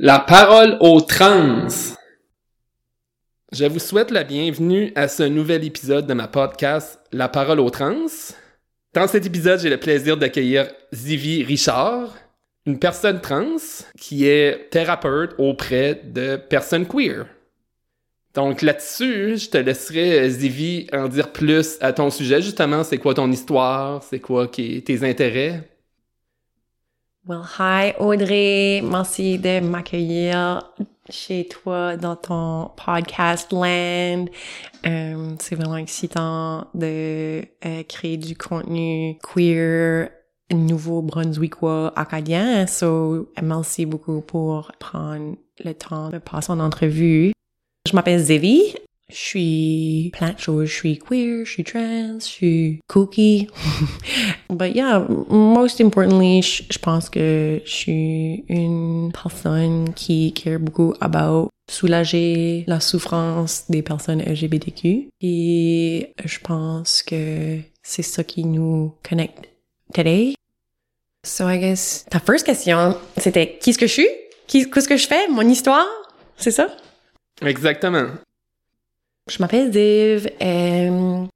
La parole aux trans. Je vous souhaite la bienvenue à ce nouvel épisode de ma podcast La parole aux trans. Dans cet épisode, j'ai le plaisir d'accueillir Zivi Richard, une personne trans qui est thérapeute auprès de personnes queer. Donc là-dessus, je te laisserai, Zivi, en dire plus à ton sujet. Justement, c'est quoi ton histoire? C'est quoi tes intérêts? Well, hi Audrey, merci de m'accueillir chez toi dans ton podcast Land. Euh, c'est vraiment excitant de euh, créer du contenu queer nouveau-brunswickois acadien. So, merci beaucoup pour prendre le temps de passer en entrevue. Je m'appelle Zevi. Je suis plein de choses. Je suis queer, je suis trans, je suis cookie. But yeah, most importantly, je, pense que je suis une personne qui care beaucoup about soulager la souffrance des personnes LGBTQ. Et je pense que c'est ça qui nous connecte today. So I guess ta first question, c'était qui est-ce que je suis? Qu'est-ce que je fais? Mon histoire? C'est ça? Exactement. Je m'appelle Ziv. Euh,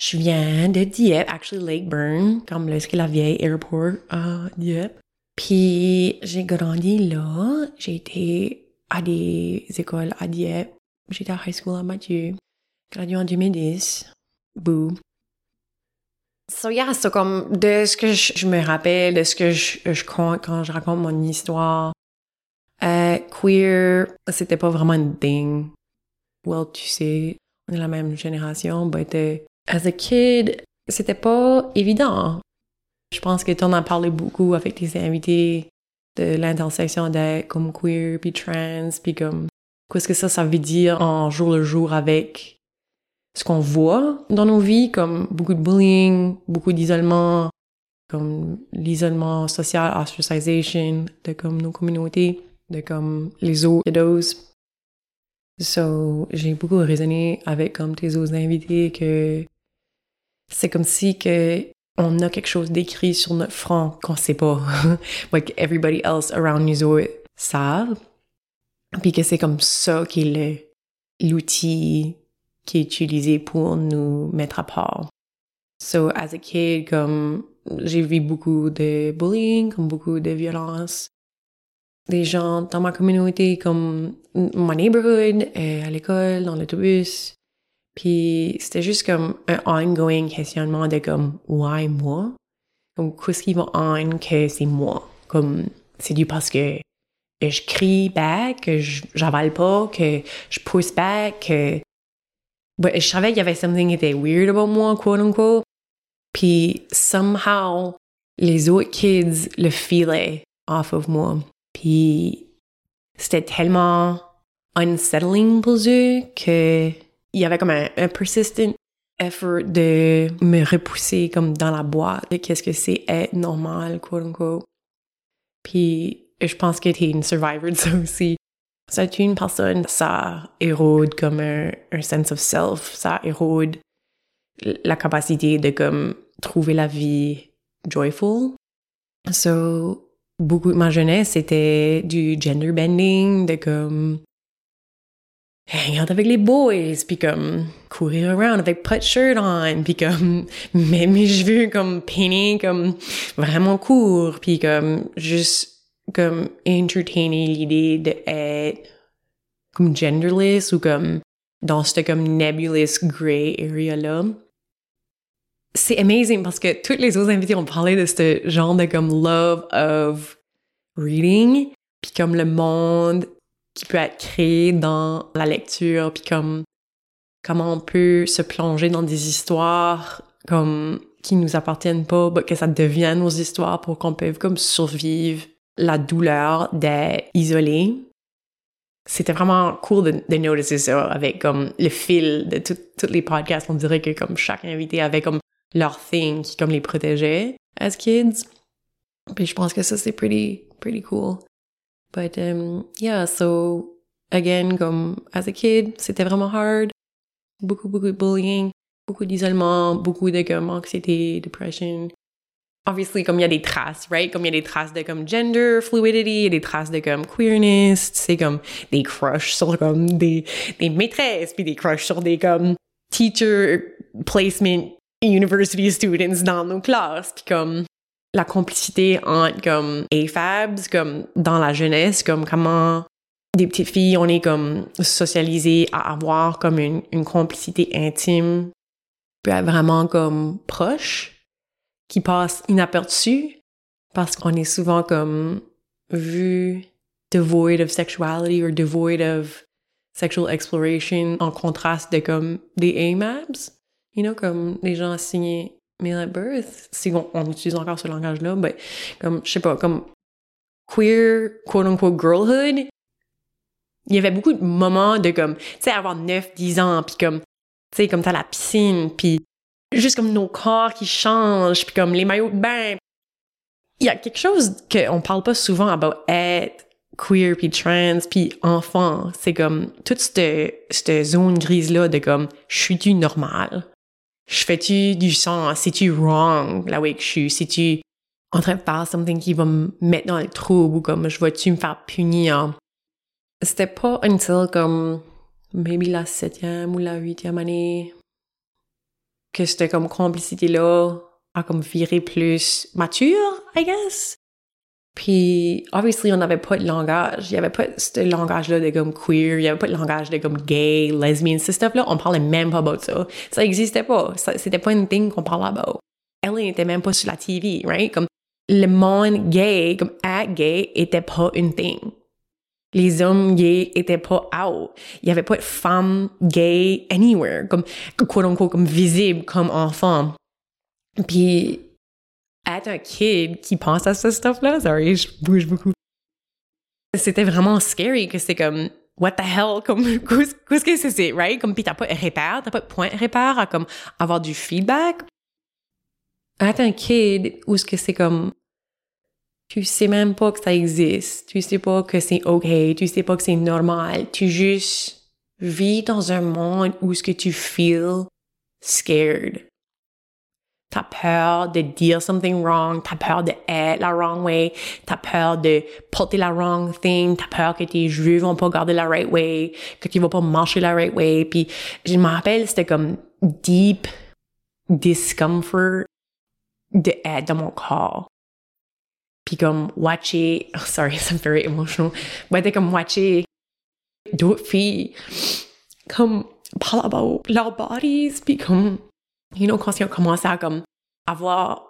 je viens de Dieppe, actually Lakeburn, comme le, la vieille airport à Dieppe. Puis j'ai grandi là. J'ai été à des écoles à Dieppe. J'étais à high school à Mathieu. Gradué en 2010. Boo. So yeah, c'est comme de ce que je, me rappelle, de ce que je, je compte quand je raconte mon histoire. Euh, queer, c'était pas vraiment une thing. Well, tu sais, on est la même génération, but uh, as a kid, c'était pas évident. Je pense que tu en as parlé beaucoup avec tes invités de l'intersection d'être comme queer puis trans puis comme qu'est-ce que ça ça veut dire en jour le jour avec ce qu'on voit dans nos vies comme beaucoup de bullying, beaucoup d'isolement, comme l'isolement social, ostracization de comme nos communautés, de comme les autres So, j'ai beaucoup raisonné avec comme tes autres invités que c'est comme si que on a quelque chose d'écrit sur notre front qu'on sait pas, like everybody else around nous autres savent, puis que c'est comme ça qui est l'outil qui est utilisé pour nous mettre à part. So, as a kid, comme j'ai vu beaucoup de bullying, comme beaucoup de violence, des gens dans ma communauté, comme mon neighborhood, euh, à l'école, dans l'autobus. Puis c'était juste comme un ongoing questionnement de comme, why moi? Comme, qu'est-ce qui va en que c'est moi? Comme, c'est dû parce que je crie back, que j'avale pas, que je pousse back, que... je savais qu'il y avait something était weird about moi, quote unquote. Puis somehow, les autres kids le filaient off of moi. Puis c'était tellement unsettling pour eux que il y avait comme un, persistent effort de me repousser comme dans la boîte qu'est-ce que c'est être normal, quote unquote. Puis je pense que t'es une survivor de ça aussi. Ça tue une personne, ça érode comme un, un sense of self, ça érode la capacité de comme trouver la vie joyful. So, beaucoup de ma jeunesse, c'était du gender bending, de comme hang out avec les boys, puis comme courir around avec pas de shirt on, puis comme mettre mes cheveux comme peinés comme vraiment court, puis comme juste comme entertainer l'idée d'être comme genderless ou comme dans ce comme nebulous gray area là c'est amazing parce que toutes les autres invités ont parlé de ce genre de comme love of reading, puis comme le monde qui peut être créé dans la lecture, puis comme comment on peut se plonger dans des histoires comme qui nous appartiennent pas, que ça devienne nos histoires pour qu'on puisse comme survivre la douleur d'être isolé. C'était vraiment cool de, de ça avec comme le fil de tous les podcasts. On dirait que comme chaque invité avait comme leur thing comme les protégeait as kids. Puis je pense que ça c'est pretty pretty cool. But um, yeah, so again, comme as a kid, c'était vraiment hard. Beaucoup beaucoup de bullying, beaucoup d'isolement, beaucoup de comme anxiété, depression. obviously, comme il y a des traces, right? Comme il y a des traces de comme gender fluidity, des traces de comme queerness, c'est comme des crushs sur comme des, des maîtresses, puis des crushs sur des comme teacher placement university students dans nos classes, puis comme la complicité entre comme AFABs, comme dans la jeunesse, comme comment des petites filles, on est comme socialisées à avoir comme une, complicité intime, puis être vraiment comme proche, qui passe inaperçue, parce qu'on est souvent comme vu devoid of sexuality or devoid of sexual exploration en contraste de comme des AMABs, you know, comme les gens signés male at birth, si on, on utilise encore ce langage-là, mais comme, je sais pas, comme queer, quote-unquote, girlhood, il y avait beaucoup de moments de comme, tu sais, avoir 9, 10 ans, puis comme, tu sais, comme t'as la piscine, puis juste comme nos corps qui changent, puis comme les maillots de bain. Il y a quelque chose qu'on parle pas souvent about être queer puis trans puis enfant. C'est comme toute cette, cette zone grise là de comme je suis-tu normal? Je fais-tu du sens? C'est-tu wrong? Way que je suis? C'est-tu en train de faire something qui va me mettre dans le trouble ou comme je vais-tu me faire punir? C'était pas until comme maybe la septième ou la huitième année que cette comme complicité-là a comme viré plus mature, I guess. Puis, obviously, on n'avait pas de langage. Il n'y avait pas ce langage-là de comme queer. Il n'y avait pas de langage de comme gay, lesbian, ce stuff-là. On parlait même pas de ça. Ça n'existait pas. C'était pas une thing qu'on parlait about. Elle n'était même pas sur la TV, right? Comme, le monde gay, comme être gay, était pas une thing. Les hommes gays étaient pas out. Il y avait pas de femmes gays anywhere, comme, quote unquote, comme visible comme enfant. Puis, être un kid qui pense à ce stuff-là, sorry, je bouge beaucoup. C'était vraiment scary que c'est comme, what the hell, comme, qu'est-ce que c'est, right? Comme, pis t'as pas de repère, t'as pas de point de repère à, comme, avoir du feedback. Être un kid, où ce que c'est comme, tu sais même pas que ça existe. Tu sais pas que c'est OK. Tu sais pas que c'est normal. Tu juste vis dans un monde où ce que tu feel scared. T'as peur de dire something wrong, t'as peur de être la wrong way, t'as peur de porter la wrong thing, t'as peur que tes jeux vont pas garder la right way, que tu vas pas marcher la right way. Puis je me rappelle, c'était comme deep discomfort de être dans mon corps puis comme watcher, oh, sorry, ça me fait very emotional, mais comme watcher d'autres filles comme parler about leurs bodies, puis comme, you know, quand ils ont commencé à comme avoir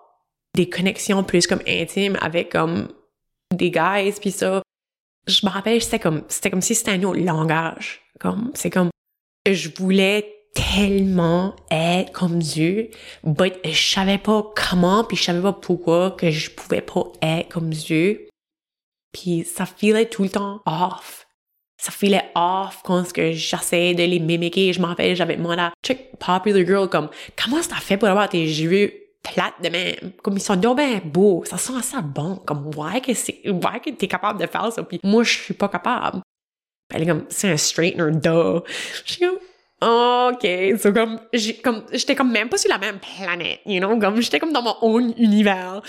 des connexions plus comme intimes avec comme des guys, puis ça, je me rappelle, c'était comme, c'était comme si c'était un autre langage. Comme, c'est comme, je voulais tellement être comme Dieu, mais je savais pas comment, puis je savais pas pourquoi que je pouvais pas être comme Dieu. Puis ça filait tout le temps off. Ça filait off quand j'essayais de les mimiquer. Je m'en rappelle, j'avais demandé à check Popular Girl comme comment ça fait pour avoir tes cheveux plates de même? Comme ils sont donc beaux. Ça sent assez bon. Comme, ouais que c'est, ouais que t'es capable de faire ça. Puis moi, je suis pas capable. Elle est comme, c'est un straightener, duh. Je suis comme, OK, so comme j'étais comme même pas sur la même planète, you know, comme j'étais comme dans mon own univers.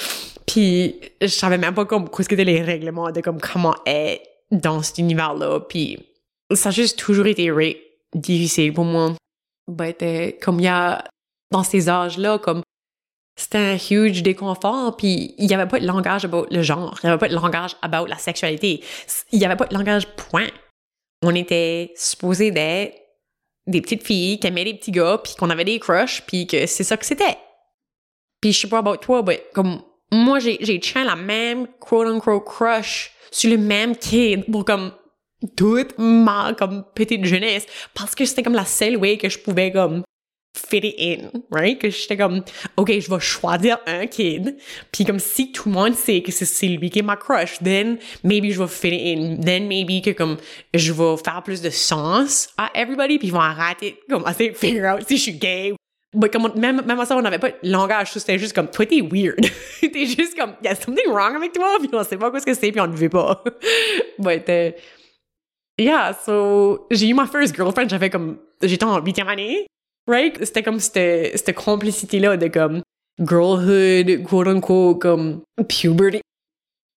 Puis je savais même pas comme qu'est-ce que les règlements de comme comment être dans cet univers-là. Puis ça a juste toujours été difficile pour moi. But, euh, comme il y a dans ces âges-là, comme c'était un huge déconfort, puis il y avait pas de langage about le genre, il y avait pas de langage about la sexualité, il y avait pas de langage point. On était supposé d'être des petites filles qui aimaient les petits gars, puis qu'on avait des crushs, puis que c'est ça que c'était. Puis je sais pas about toi, mais comme moi, j'ai j'ai la même quote-unquote crush sur le même kid pour comme toute ma comme petite jeunesse parce que c'était comme la seule way que je pouvais comme fit it in, right? Que j'étais comme, OK, je vais choisir un kid. Puis comme si tout le monde sait que c'est lui qui est ma crush, then maybe je vais fit it in. Then maybe que comme je vais faire plus de sens à everybody, puis ils vont arrêter, comme, essayer de figure out si je suis gay. Mais comme, même, même à ça, on n'avait pas de langage, c'était juste comme, toi, t'es weird. t'es juste comme, y a something wrong avec toi, puis on sait pas quoi ce que c'est, puis on ne veut pas. But, uh, yeah, so, j'ai eu ma first girlfriend, j'avais comme, j'étais en huitième année, right? C'était comme cette, cette complicité-là de comme, girlhood, quote unquote, comme puberty.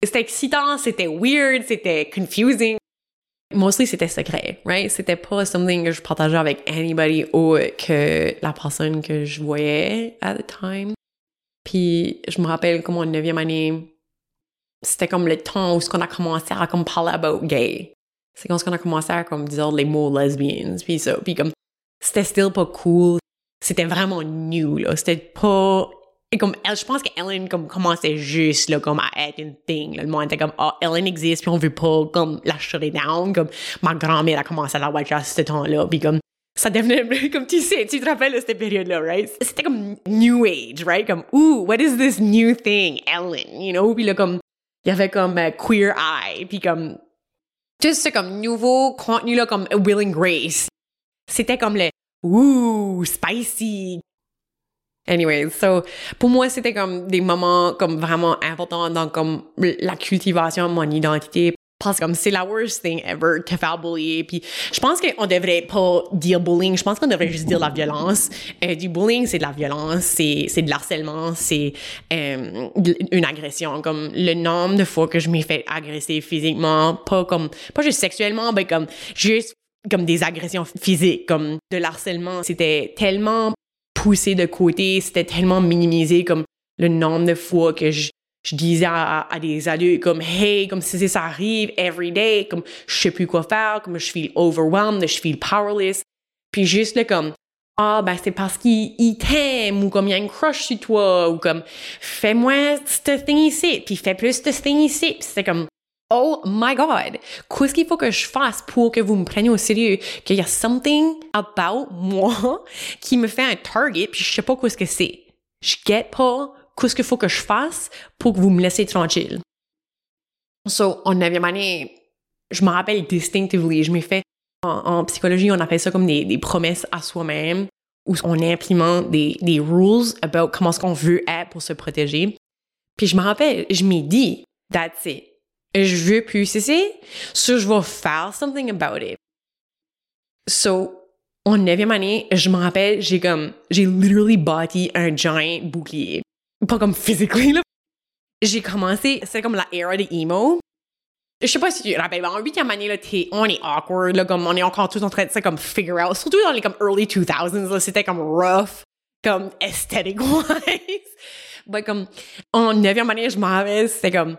C'était excitant, c'était weird, c'était confusing. Mostly, c'était secret, right? C'était pas something que je partageais avec anybody autre que la personne que je voyais at the time. Puis, je me rappelle comme en neuvième année, c'était comme le temps où ce qu'on a commencé à comme parler about gay. C'est quand on a commencé à comme dire les mots lesbians, puis ça. Puis comme, c'était still pas cool. C'était vraiment new, là. C'était pas et comme je pense qu'Ellen comme commençait juste là comme à être une thing. Le monde était comme oh Ellen existe puis on veut pas comme la shut down. Comme ma grand-mère a commencé à la watch à ce temps-là puis comme ça devenait comme tu sais tu te rappelles cette période-là right? C'était comme new age right? Comme ooh what is this new thing Ellen you know? Puis là comme il y avait comme uh, queer eye puis comme juste comme nouveau contenu là comme Willing Grace c'était comme le ooh spicy Anyway, so pour moi c'était comme des moments comme vraiment importants dans comme la cultivation de mon identité. Parce que c'est la worst thing ever te faire bullier. Puis je pense qu'on devrait pas dire bullying. Je pense qu'on devrait juste dire la violence. Euh, du bullying c'est de la violence c'est c'est de l'harcèlement c'est euh, une agression. Comme le nombre de fois que je m'ai fait agresser physiquement pas comme pas juste sexuellement mais comme juste comme des agressions physiques comme de l'harcèlement. C'était tellement poussé de côté, c'était tellement minimisé comme le nombre de fois que je, disais à, des adultes comme hey comme si ça arrive every day comme je sais plus quoi faire comme je feel overwhelmed je feel powerless puis juste là comme ah ben c'est parce qu'il t'aime ou comme il y a une crush sur toi ou comme fais-moi ce thing ici puis fais plus ce thing ici c'était comme Oh my God! Qu'est-ce qu'il faut que je fasse pour que vous me preniez au sérieux? Qu'il y a something about moi qui me fait un target puis je sais pas qu'est-ce que c'est. Je get pas qu'est-ce qu'il faut que je fasse pour que vous me laissez tranquille. So, en neuvième année, je me rappelle distinctively, je m'ai fait en, psychologie, on appelle ça comme des, promesses à soi-même où on implémente des, des rules about comment est-ce qu'on veut être pour se protéger. Puis je me rappelle, je m'ai dit, that's it je veux plus cesser, so je vais faire something about it. So, en neuvième année, je me rappelle, j'ai comme, j'ai literally bâti un giant bouclier. Pas comme physically, là. J'ai commencé, c'est comme la era de emo. Je sais pas si tu te rappelles, en huitième année, là, on est awkward, là, comme on est encore tous en train de, comme, figure out. Surtout dans les, comme, early 2000s, là, c'était comme rough, comme, aesthetic-wise. Mais comme, en neuvième année, je m'en rappelle, c'était comme,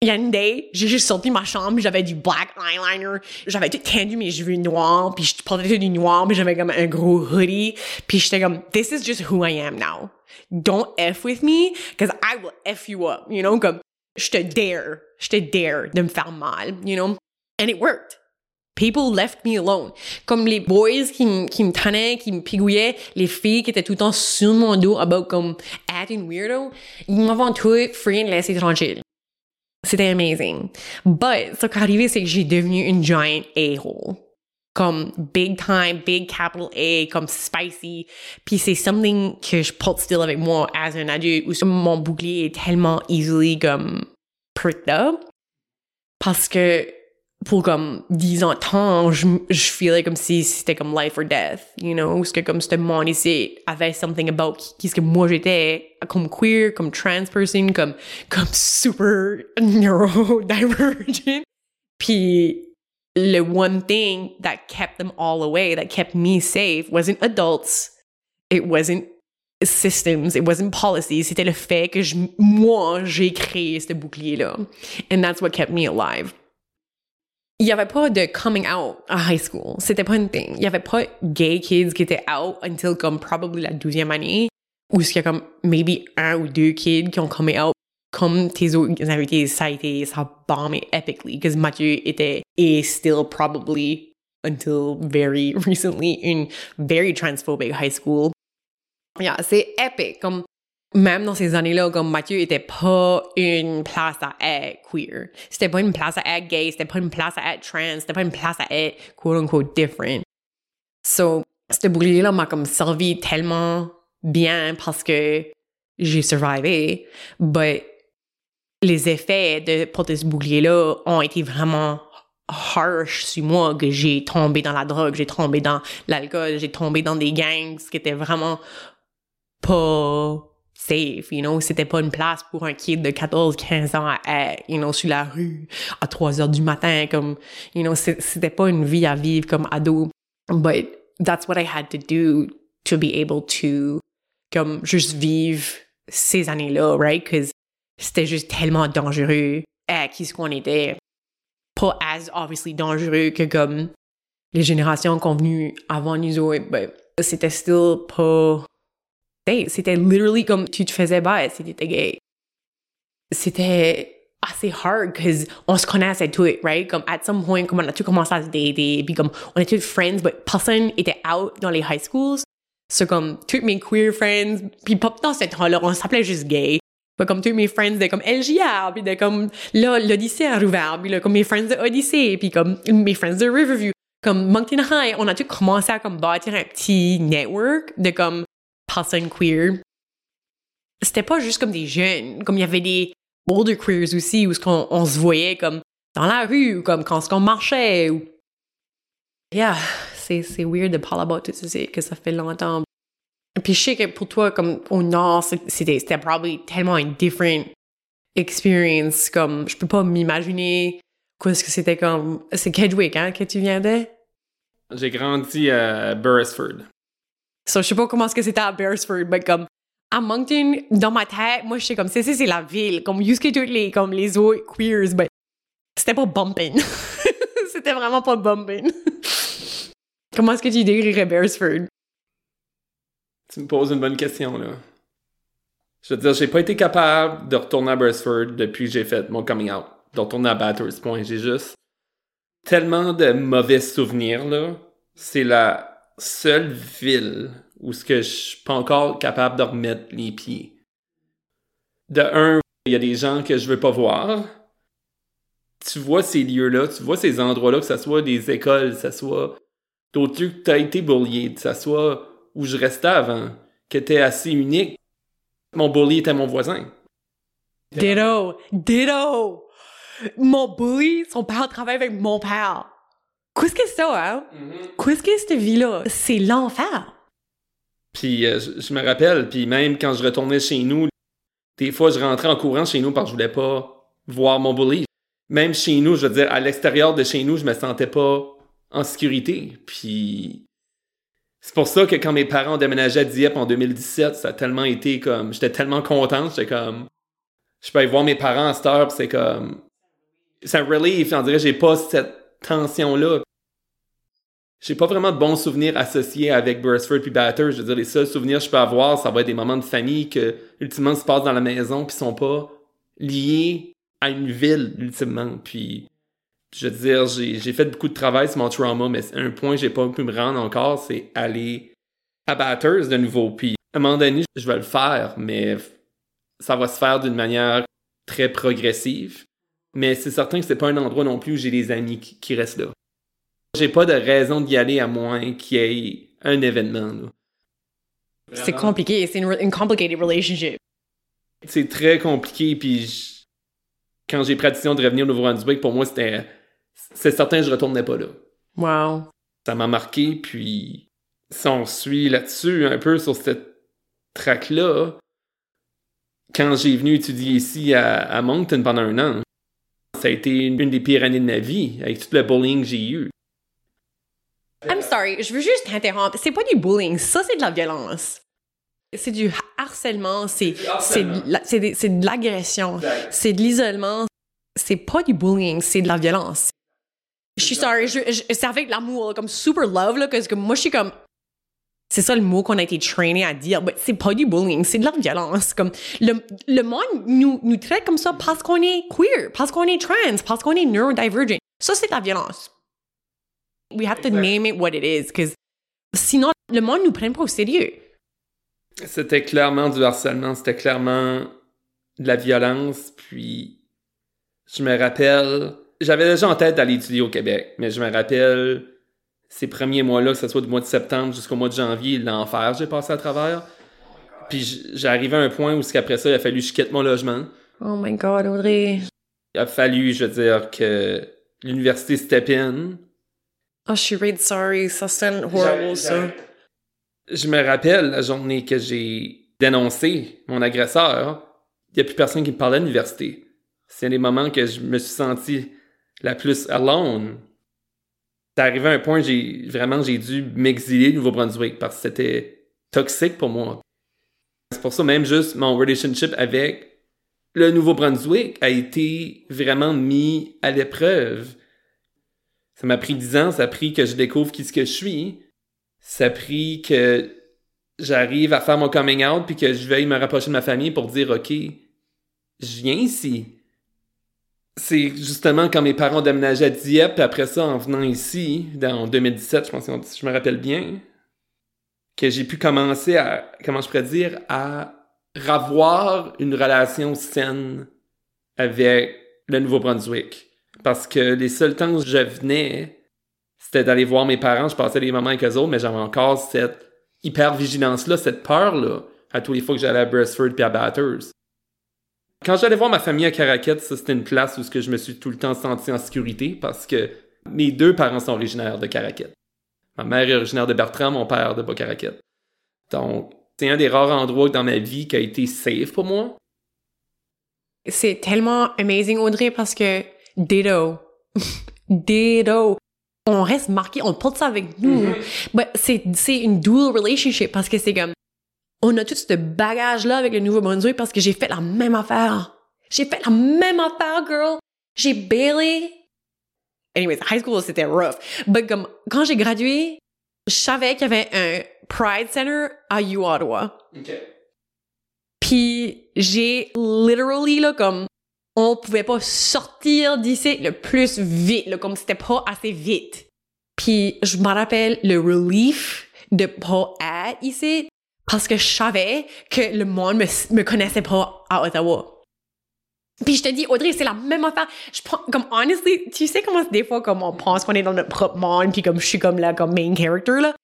il y a une day, j'ai juste sorti ma chambre, j'avais du black eyeliner, j'avais tout tendu mes cheveux noirs, puis je portais tout du noir, mais j'avais comme un gros hoodie, puis j'étais comme this is just who I am now. Don't f with me, cause I will f you up, you know, comme je te dare, je te dare de me faire mal, you know, and it worked. People left me alone. Comme les boys qui, qui me tenaient, qui me pigouillaient, les filles qui étaient tout le temps sur mon dos about comme acting weirdo, ils m'avaient tout freaking laissé tranquille. C'était amazing. But ce qui arrivé, c'est que j'ai devenu une giant a-hole. Comme big time, big capital A, comme spicy. Puis c'est something que je porte still avec moi as un adulte où mon bouclier est tellement easily comme pricked up. Parce que pour comme 10 ans de temps, je, je feelais comme si c'était comme life or death, you know, parce que comme c'était mon ici avait something about qui, ce que moi j'étais comme queer, comme trans person, comme, comme super neurodivergent. Puis le one thing that kept them all away, that kept me safe, wasn't adults, it wasn't systems, it wasn't policies, c'était le fait que je, moi, j'ai créé ce bouclier-là. And that's what kept me alive il y avait pas de coming out à high school. C'était pas une thing. Il y avait pas gay kids qui étaient out until comme probably la douzième année. Ou qu'il y a comme maybe un ou deux kids qui ont coming out comme tes autres invités, ça a été, ça a bombé epically. Because Mathieu était, et still probably until very recently, une very transphobic high school. Yeah, c'est epic. Comme même dans ces années-là, comme Mathieu était pas une place à être queer. C'était pas une place à être gay, c'était pas une place à être trans, c'était pas une place à être quote unquote different. So, ce bouclier-là m'a comme servi tellement bien parce que j'ai survivé, but les effets de porter ce bouclier-là ont été vraiment harsh sur moi, que j'ai tombé dans la drogue, j'ai tombé dans l'alcool, j'ai tombé dans des gangs qui étaient vraiment pas safe, you know? C'était pas une place pour un kid de 14, 15 ans à être, you know, sur la rue à 3 heures du matin, comme, you know, c'était pas une vie à vivre comme ado. But that's what I had to do to be able to, comme, juste vivre ces années-là, right? Cause c'était juste tellement dangereux à qui ce qu'on était. Pas as obviously dangereux que comme les générations convenues avant nous autres, but c'était still pas c'était literally comme tu te faisais battre si t'étais gay. C'était assez hard parce on se connaissait tout, right? Comme at some point, comme on a tout commencé à se dater, puis comme on était tous friends, but personne était out dans les high schools. So comme toutes mes queer friends, puis pas dans ce temps-là, on s'appelait juste gay. But comme tous mes friends de comme LGR, puis de comme là, l'Odyssée a rouvert, puis là, comme mes friends de Odyssey, puis comme mes friends de Riverview. Comme Moncton High, on a tout commencé à comme bâtir un petit network de comme personnes queer. C'était pas juste comme des jeunes, comme il y avait des older queers aussi, où on, on se voyait comme dans la rue, ou comme quand on marchait. Ou... Yeah, c'est, c'est weird de parler about tout ça, que ça fait longtemps. Puis je sais que pour toi, comme au nord, c'était, c'était probably tellement une different experience, comme je peux pas m'imaginer quoi ce que c'était comme... C'est Kedgewick, hein, que tu viens de? J'ai grandi à Beresford. So, je sais pas comment est-ce que c'était à Beresford, mais comme, à Moncton, dans ma tête, moi, je sais comme, c'est, c'est la ville, comme, jusqu'à toutes les, comme, les autres queers, mais c'était pas bumping. c'était vraiment pas bumping. comment est-ce que tu décrirais Beresford? Tu me poses une bonne question, là. Je veux dire, j'ai pas été capable de retourner à Beresford depuis que j'ai fait mon coming out. De retourner à Batters. J'ai juste tellement de mauvais souvenirs, là. C'est la seule ville où ce que je suis pas encore capable de remettre les pieds. De un, il y a des gens que je veux pas voir. Tu vois ces lieux-là, tu vois ces endroits-là, que ce soit des écoles, que ce soit d'autres lieux que tu as été bullié, que ce soit où je restais avant, qui était assez unique. Mon bully était mon voisin. Ditto! Ditto! Mon bully, son père travaille avec mon père. Qu'est-ce que c'est ça, hein? Mm-hmm. Qu'est-ce que cette vie-là? C'est l'enfer. Puis euh, je, me rappelle, puis même quand je retournais chez nous, des fois je rentrais en courant chez nous parce que je voulais pas voir mon bully. Même chez nous, je veux dire, à l'extérieur de chez nous, je me sentais pas en sécurité. Puis c'est pour ça que quand mes parents déménagé à Dieppe en 2017, ça a tellement été comme... J'étais tellement content, j'étais comme... Je peux aller voir mes parents à cette heure, c'est comme... C'est un relief, on dirait j'ai pas cette tension-là j'ai pas vraiment de bons souvenirs associés avec Burstford puis Batter. Je veux dire, les seuls souvenirs que je peux avoir, ça va être des moments de famille que, ultimement, se passent dans la maison puis sont pas liés à une ville, ultimement. Puis, je veux dire, j'ai fait beaucoup de travail sur mon trauma, mais un point que j'ai pas pu me rendre encore, c'est aller à Batters de nouveau. Puis, à un moment donné, je vais le faire, mais ça va se faire d'une manière très progressive. Mais c'est certain que c'est pas un endroit non plus où j'ai des amis qui restent là. J'ai pas de raison d'y aller à moins qu'il y ait un événement. C'est compliqué, c'est une, complicated relationship. C'est très compliqué, puis quand j'ai pratiqué de revenir au Nouveau-Brunswick, pour moi, c'était. C'est certain que je retournais pas là. Wow. Ça m'a marqué, puis si on suit là-dessus, un peu sur cette track-là, quand j'ai venu étudier ici à, à Moncton pendant un an, ça a été une des pires années de ma vie, avec tout le bullying que j'ai eu. I'm sorry, je veux juste t'interrompre. C'est pas du bullying, ça c'est de la violence. C'est du harcèlement, c'est de l'agression, c'est de l'isolement. C'est pas du bullying, c'est de la violence. Je suis sorry, je, c'est avec l'amour, comme super love là, parce que moi je suis comme c'est ça le mot qu'on a été traîné à dire, mais c'est pas du bullying, c'est de la violence. Comme le, le monde nous, nous traite comme ça parce qu'on est queer, parce qu'on est trans, parce qu'on est neurodivergent. Ça c'est de la violence. We have to name it what it is, because sinon, le monde nous prenne pas au sérieux. C'était clairement du harcèlement, c'était clairement de la violence, puis je me rappelle, j'avais déjà en tête d'aller étudier au Québec, mais je me rappelle ces premiers mois-là, que ce soit du mois de septembre jusqu'au mois de janvier, l'enfer j'ai passé à travers. Puis j'arrivais à un point où, qu'après ça, il a fallu que je quitte mon logement. Oh my God, Audrey. Il a fallu, je veux dire, que l'université step in, Oh, suis really sorry. Ça horrible, ça. Je me rappelle la journée que j'ai dénoncer mon agresseur, il n'y a plus personne qui me parlait à l'université. C'est les moments que je me suis senti la plus alone. C'est arrivé à un point, j'ai vraiment j'ai dû m'exiler au Nouveau-Brunswick parce que c'était toxique pour moi. C'est pour ça même juste mon relationship avec le Nouveau-Brunswick a été vraiment mis à l'épreuve. Ça m'a pris dix ans, ça a pris que je découvre qui ce que je suis. Ça a pris que j'arrive à faire mon coming out puis que je veuille me rapprocher de ma famille pour dire OK, je viens ici. C'est justement quand mes parents déménageaient à Dieppe, puis après ça, en venant ici, en 2017, je pense que je me rappelle bien, que j'ai pu commencer à, comment je pourrais dire, à revoir une relation saine avec le Nouveau-Brunswick. Parce que les seuls temps où je venais, c'était d'aller voir mes parents, je passais des moments avec eux autres, mais j'avais encore cette hyper-vigilance-là, cette peur-là, à tous les fois que j'allais à Brestford puis à Batters. Quand j'allais voir ma famille à Caracat, ça c'était une place où je me suis tout le temps senti en sécurité parce que mes deux parents sont originaires de Caracat. Ma mère est originaire de Bertrand, mon père de Bas-Caracat. Donc, c'est un des rares endroits dans ma vie qui a été safe pour moi. C'est tellement amazing, Audrey, parce que ditto. ditto on reste marqué, on porte ça avec nous. Mm c'est, c'est une dual relationship parce que c'est comme, on a tout ce bagage-là avec le Nouveau-Brunswick parce que j'ai fait la même affaire. J'ai fait la même affaire, girl. J'ai barely... Anyways, high school, c'était rough. But comme, quand j'ai gradué, je savais qu'il y avait un Pride Center à U Ottawa. Puis j'ai literally, là, comme, on pouvait pas sortir d'ici le plus vite, là, comme c'était pas assez vite. Puis je me rappelle le relief de pas être ici parce que je savais que le monde me, me connaissait pas à Ottawa. Puis je te dis, Audrey, c'est la même affaire. Je comme, honestly, tu sais comment des fois, comme on pense qu'on est dans notre propre monde, puis comme je suis comme là, comme main character, là.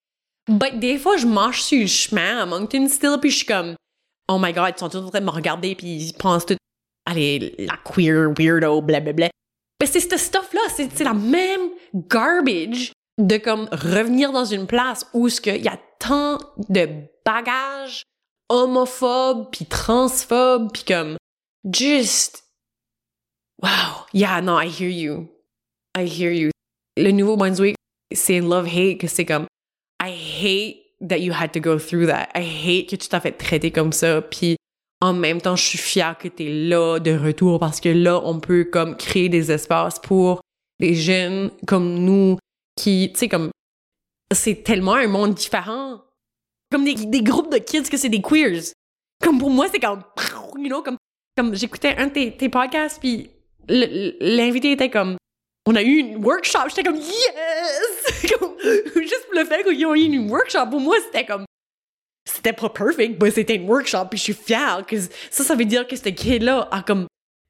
But des fois, je marche sur le chemin à Moncton still, puis je suis comme, oh my god, ils sont tous en train de me regarder, puis ils pensent tout, allez, la queer, weirdo, blablabla. Mais c'est ce stuff-là, c'est la même garbage de comme revenir dans une place où ce y a tant de bagages homophobes puis transphobes puis comme juste wow. Yeah no I hear you. I hear you. Le nouveau Brunswick c'est love hate que c'est comme I hate that you had to go through that. I hate que tu t'as fait traiter comme ça puis en même temps, je suis fière que tu es là de retour parce que là, on peut comme créer des espaces pour les jeunes comme nous qui, tu sais, comme, c'est tellement un monde différent. Comme des, des groupes de kids que c'est des queers. Comme pour moi, c'est comme, you know, comme, comme j'écoutais un de tes, podcasts, puis l'invité était comme, on a eu une workshop, j'étais comme, yes! juste pour le fait qu'ils ont eu une workshop, pour moi, c'était comme, c'était pas perfect, mais c'était une workshop, puis je suis fière, que ça, ça veut dire que ce kid-là a comme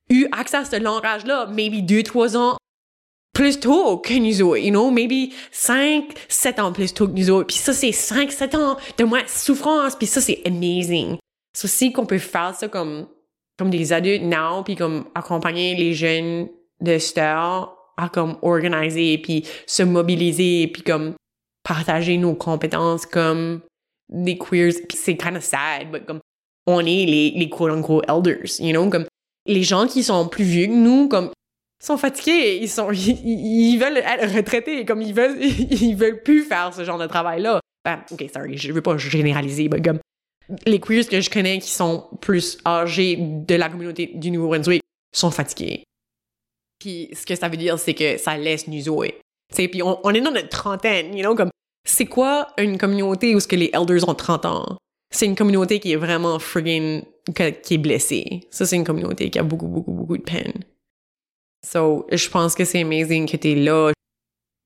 eu accès à ce langage-là, maybe deux, trois ans plus tôt que nous autres, you know, maybe 5, 7 ans plus tôt que nous autres. Puis ça, c'est 5, 7 ans de moins souffrance, puis ça, c'est amazing. C'est aussi qu'on peut faire ça comme, comme des adultes now, puis comme accompagner les jeunes de star à comme organiser, puis se mobiliser, puis comme partager nos compétences comme des queers. Puis c'est kind of sad, but comme on est les, les quote-unquote elders, you know, comme les gens qui sont plus vieux que nous, comme sont fatigués, ils sont, ils, veulent être retraités, comme ils veulent, ils veulent plus faire ce genre de travail-là. Ben, ok, sorry, je veux pas généraliser, mais comme les queers que je connais qui sont plus âgés de la communauté du Nouveau-Brunswick sont fatigués. Puis ce que ça veut dire, c'est que ça laisse nous sais, puis on, est dans notre trentaine, you know, comme c'est quoi une communauté où ce que les elders ont 30 ans? C'est une communauté qui est vraiment friggin' qui est blessée. Ça, c'est une communauté qui a beaucoup, beaucoup, beaucoup de peine. So, je pense que c'est amazing que t'es là.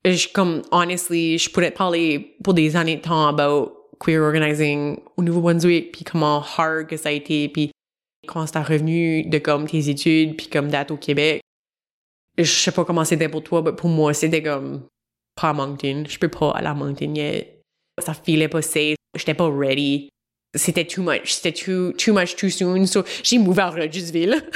Je, comme, honestly, je pourrais te parler pour des années de temps about queer organizing au Nouveau-Brunswick, puis comment hard que ça a été, puis quand c'est revenu de comme tes études, puis comme date au Québec. Je sais pas comment c'était pour toi, mais pour moi, c'était comme pas à Moncton. Je peux pas aller à Moncton yet. Ça filait pas safe. J'étais pas ready. C'était too much. C'était too, too much too soon. So, j'ai mouvé à Regisville.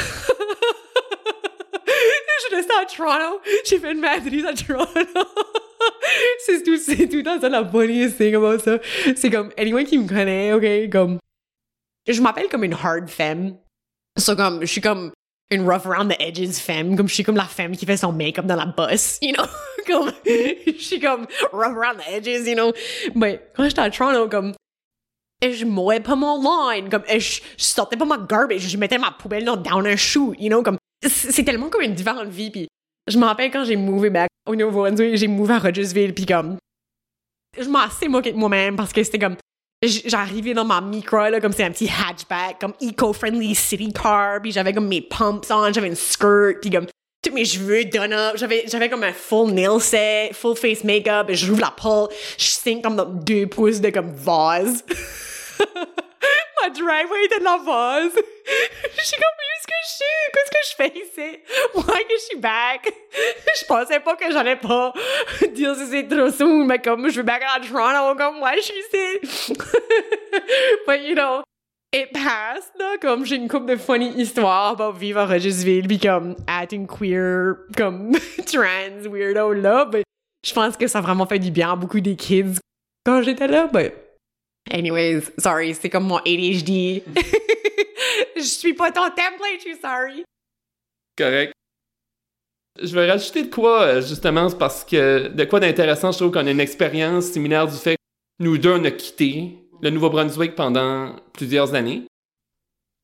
resté à Toronto. J'ai fait une maîtrise à Toronto. c'est tout, c'est tout dans la funniest thing about ça. C'est comme, anyone qui me connaît, ok, comme, je m'appelle comme une hard femme. So, comme, je suis comme une rough around the edges femme, comme je suis comme la femme qui fait son make-up dans la bosse, you know? comme, je suis comme rough around the edges, you know? Mais quand j'étais à Toronto, comme, je mouais pas mon line, comme, je, sortais pas ma garbage, je mettais ma poubelle dans down un chute, you know? Comme, c'est tellement comme une différente vie, puis je me rappelle quand j'ai mové back au Nouveau-Brunswick, j'ai mové à Rogersville, puis comme, je m'en assez moqué de moi-même parce que c'était comme, j'arrivais dans ma micro, là, comme c'est un petit hatchback, comme eco-friendly city car, puis j'avais comme mes pumps on, j'avais une skirt, puis comme tous mes cheveux done up, j'avais, j'avais comme un full nail set, full face makeup, et j'ouvre la porte, je sink comme dans deux pouces de comme vase. driveway de la vase. Je suis comme, où est-ce que je suis? Qu'est-ce que je fais ici? Why je suis back? Je pensais pas que j'allais pas dire si c'est trop soon, mais comme je vais back à Toronto, comme, why je suis ici? But you know, it passed, là, comme j'ai une couple de funny histoires about vivre à Regisville, puis comme acting queer, comme trans weirdo là, mais je pense que ça a vraiment fait du bien à beaucoup des kids quand j'étais là, but Anyways, sorry, c'est comme mon ADHD. je suis pas ton template, je suis sorry. Correct. Je vais rajouter de quoi, euh, justement, parce que de quoi d'intéressant, je trouve qu'on a une expérience similaire du fait que nous deux, on a quitté le Nouveau-Brunswick pendant plusieurs années.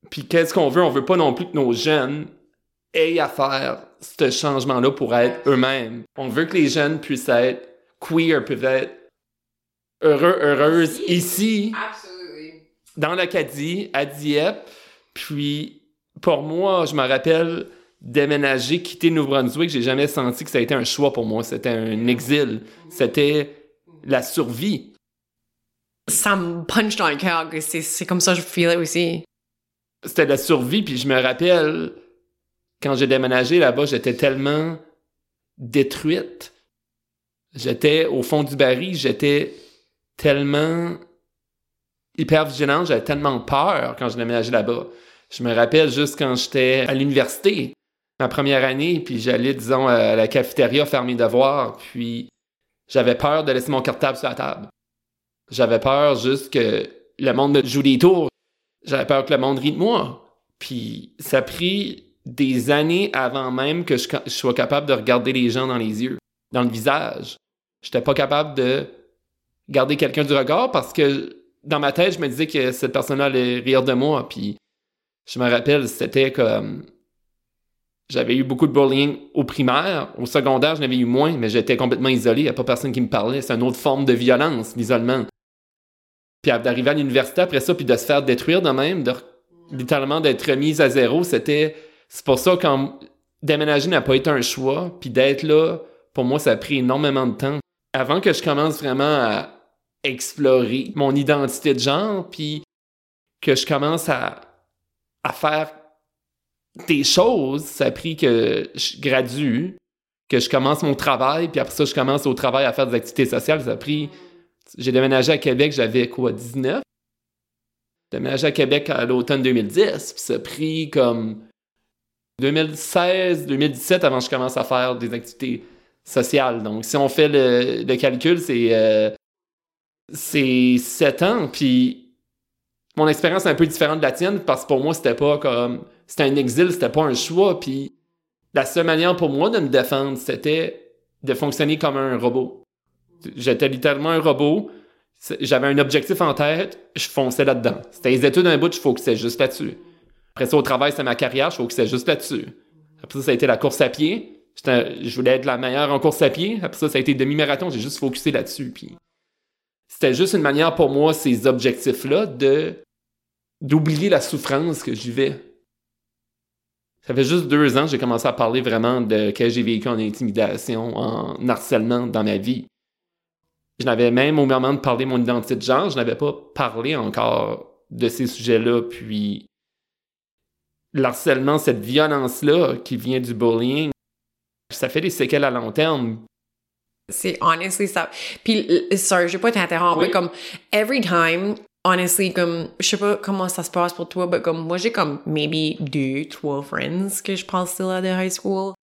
Puis qu'est-ce qu'on veut? On veut pas non plus que nos jeunes aient à faire ce changement-là pour être eux-mêmes. On veut que les jeunes puissent être queer, puissent être heureux, heureuse ici, dans l'Acadie, à Dieppe. Puis, pour moi, je me rappelle déménager, quitter Nouveau-Brunswick, j'ai jamais senti que ça a été un choix pour moi. C'était un exil. C'était la survie. Ça me punch dans le cœur c'est comme ça que je feel aussi. C'était la survie, puis je me rappelle, quand j'ai déménagé là-bas, j'étais tellement détruite. J'étais au fond du baril, j'étais tellement hyper vigilant, j'avais tellement peur quand je déménageais là-bas. Je me rappelle juste quand j'étais à l'université, ma première année, puis j'allais, disons, à la cafétéria faire mes devoirs, puis j'avais peur de laisser mon cartable sur la table. J'avais peur juste que le monde me joue des tours. J'avais peur que le monde rie de moi. Puis ça a pris des années avant même que je, je sois capable de regarder les gens dans les yeux, dans le visage. J'étais pas capable de garder quelqu'un du regard parce que dans ma tête, je me disais que cette personne-là allait rire de moi. Puis je me rappelle, c'était comme. J'avais eu beaucoup de bullying au primaire. Au secondaire, je n'avais eu moins, mais j'étais complètement isolé. Il n'y a pas personne qui me parlait. C'est une autre forme de violence, l'isolement. Puis d'arriver à l'université après ça, puis de se faire détruire de même, de littéralement d'être remise à zéro, c'était. C'est pour ça quand déménager n'a pas été un choix, puis d'être là, pour moi, ça a pris énormément de temps. Avant que je commence vraiment à explorer mon identité de genre, puis que je commence à, faire des choses, ça a pris que je gradue, que je commence mon travail, puis après ça, je commence au travail à faire des activités sociales. Ça a pris. J'ai déménagé à Québec, j'avais quoi, 19? J'ai déménagé à Québec à l'automne 2010, puis ça a pris comme 2016, 2017 avant que je commence à faire des activités sociales. Donc, si on fait le, calcul, c'est euh, c'est sept ans, puis mon expérience est un peu différente de la tienne parce que pour moi, c'était pas comme. C'était un exil, c'était pas un choix, puis la seule manière pour moi de me défendre, c'était de fonctionner comme un robot. J'étais littéralement un robot, j'avais un objectif en tête, je fonçais là-dedans. C'était les études d'un bout, je focusais juste là-dessus. Après ça, au travail, c'était ma carrière, je focusais juste là-dessus. Après ça, ça a été la course à pied. Je voulais être la meilleure en course à pied. Après ça, ça a été demi-marathon, j'ai juste focusé là-dessus. Puis c'était juste une manière pour moi, ces objectifs-là, de d'oublier la souffrance que j'y vais. Ça fait juste deux ans que j'ai commencé à parler vraiment de que j'ai vécu en intimidation, en harcèlement dans ma vie. Je n'avais même au moment de parler de mon identité de genre, je n'avais pas parlé encore de ces sujets-là. Puis l'harcèlement, cette violence-là qui vient du bullying, ça fait des séquelles à long terme. C'est honestly ça. Puis, sorry, je vais pas t'interrompre, mais comme, every time, honestly, comme, je sais pas comment ça se passe pour toi, mais comme, moi, j'ai comme, maybe deux, trois friends que je pense still à de high school.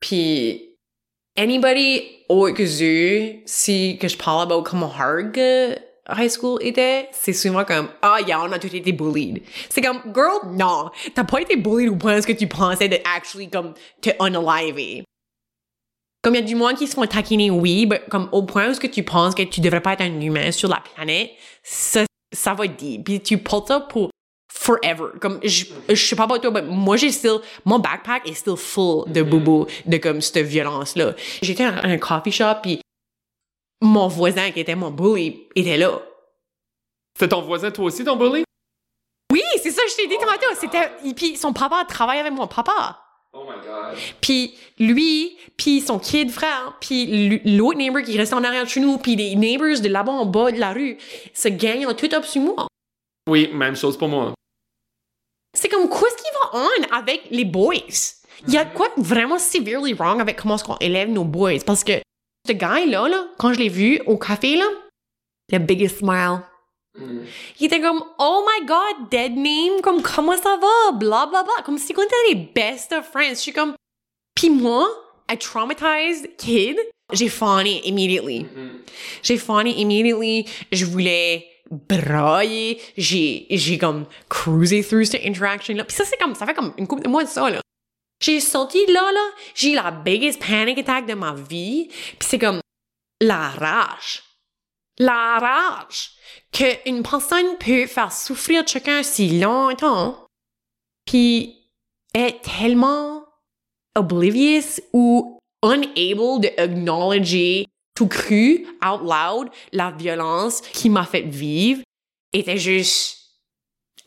Puis, anybody autre que eux, si que je parle about comme hard high school était, c'est souvent comme, ah, yeah, on a tous été bullied. C'est comme, girl, non. T'as pas été bullied au point que tu pensais de actually, comme, te unaliver. Comme il y a du monde qui se font taquiner, oui, mais comme au point où ce que tu penses que tu devrais pas être un humain sur la planète, ça, ça va être dit. Puis tu portes ça pour forever. Comme, je, je sais pas pour toi, mais moi, j'ai still, mon backpack est still full de boubou, de comme cette violence-là. J'étais à un coffee shop, puis mon voisin qui était mon bully était là. C'est ton voisin, toi aussi, ton bully? Oui, c'est ça, je t'ai dit tantôt. C'était, puis son papa travaille avec mon papa. Oh my god. Puis lui, puis son kid frère, puis l'autre neighbor qui restait en arrière de chez nous, puis les neighbors de là-bas en bas de la rue se gagnent tout up sur moi. Oui, même chose pour moi. C'est comme, qu'est-ce qui va on avec les boys? Il y a quoi vraiment severely wrong avec comment est-ce qu'on élève nos boys? Parce que ce gars-là, là, quand je l'ai vu au café, là, the biggest smile. Mm. Il était comme, oh my god, dead name, comme, comment ça va, bla bla bla, comme si on était les best of friends. Je suis comme, pis moi, a traumatized kid, j'ai fawné immediately. Mm-hmm. J'ai fawné immediately, je voulais brailler, j'ai, j'ai comme cruisé through cette interaction-là. Puis ça, c'est comme, ça fait comme une couple de mois de ça, là. J'ai sorti là, là, j'ai la biggest panic attack de ma vie. Puis c'est comme la rage. La rage qu'une personne peut faire souffrir quelqu'un si longtemps, puis est tellement oblivious ou unable de acknowledger tout cru, out loud, la violence qui m'a fait vivre était juste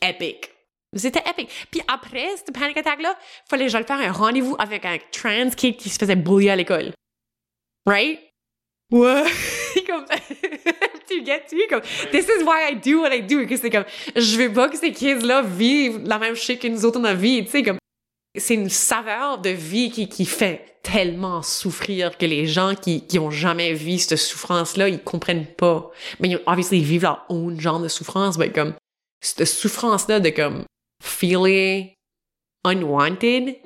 épique. C'était épique. Puis après cette panic attack-là, fallait que je faire un rendez-vous avec un trans kid qui se faisait bully à l'école. Right? Ouais. comme, tu get tu comme, this is why I do what I do. C'est comme, je veux pas que ces kids-là vivent la même chose que nous autres dans la vie, tu sais, comme, c'est une saveur de vie qui, qui fait tellement souffrir que les gens qui, qui ont jamais vu cette souffrance-là, ils comprennent pas. Mais ils, obviously, ils vivent leur own genre de souffrance, mais comme, cette souffrance-là de comme, feeling unwanted,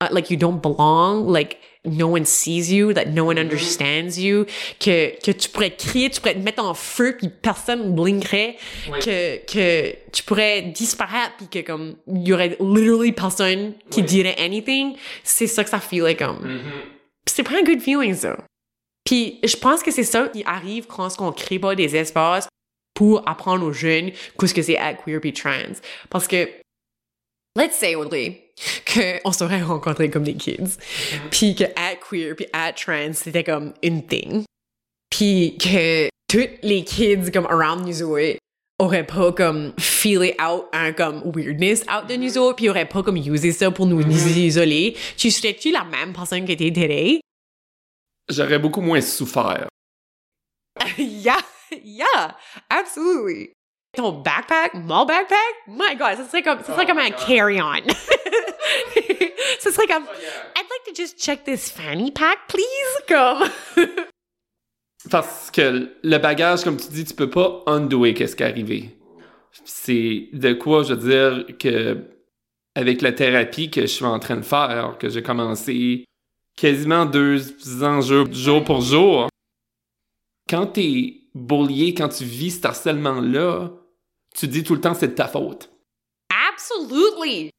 uh, like you don't belong, like no one sees you, that no one understands you, que, que tu pourrais crier, tu pourrais te mettre en feu puis personne blinkerait, que, que tu pourrais disparaître puis que comme, il y aurait literally personne qui dirait anything. C'est ça que ça feel like comme. Mm-hmm. C'est pas un good feeling, ça. Puis je pense que c'est ça qui arrive quand on crée pas des espaces pour apprendre aux jeunes qu'est-ce que c'est être queer puis trans. Parce que, let's say, Audrey, qu'on serait rencontrés comme des kids, puis que être queer puis être trans, c'était comme une thing. Puis que tous les kids comme around nous autres auraient pas comme feelé out un comme weirdness out de nous autres, puis auraient pas comme usé ça pour nous mm-hmm. isoler. Tu serais-tu la même personne que t'es today? J'aurais beaucoup moins souffert. yeah! yeah, absolutely. Ton backpack, mon backpack, my god, ça serait comme, ça serait comme un oh, carry-on. ça serait comme, I'd like to just check this fanny pack, please, comme. Parce que le bagage, comme tu dis, tu peux pas undoer qu'est-ce qui est arrivé. C'est de quoi, je veux dire, que avec la thérapie que je suis en train de faire, que j'ai commencé quasiment deux ans jour pour jour, quand t'es bullier, quand tu vis cet harcèlement-là, tu dis tout le temps c'est de ta faute. Absolutely!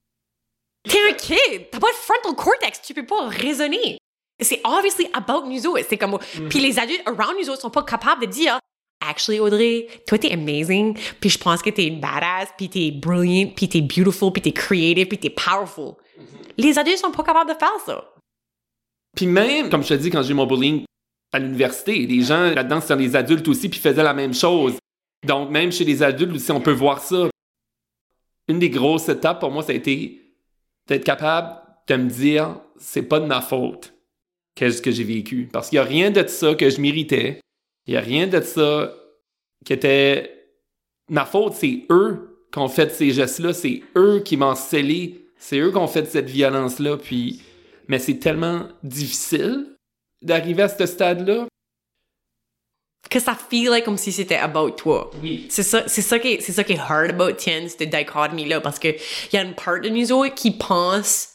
T'es un kid! T'as pas de frontal cortex, tu peux pas raisonner. C'est obviously about nous autres. C'est comme. Mm-hmm. Puis les adultes around nous autres sont pas capables de dire Actually, Audrey, toi t'es amazing, puis je pense que t'es badass, puis t'es brilliant, puis t'es beautiful, puis t'es creative, puis t'es powerful. Mm-hmm. Les adultes sont pas capables de faire ça. Puis même, comme je te dis, quand j'ai mon bullying, à l'université. Les gens là-dedans, c'est les adultes aussi, puis faisaient la même chose. Donc, même chez les adultes aussi, on peut voir ça. Une des grosses étapes pour moi, ça a été d'être capable de me dire, c'est pas de ma faute qu'est-ce que j'ai vécu. Parce qu'il n'y a rien de ça que je méritais. Il n'y a rien de ça qui était ma faute. C'est eux qui ont fait ces gestes-là. C'est eux qui m'ont scellé. C'est eux qui ont fait cette violence-là. Puis, mais c'est tellement difficile d'arriver à ce stade-là. Que ça feel like comme si c'était about toi. Oui. C'est ça, c'est ça qui c'est ça qui est hard about Tien, cette dichotomie-là, parce que il y a une part de nous autres qui pense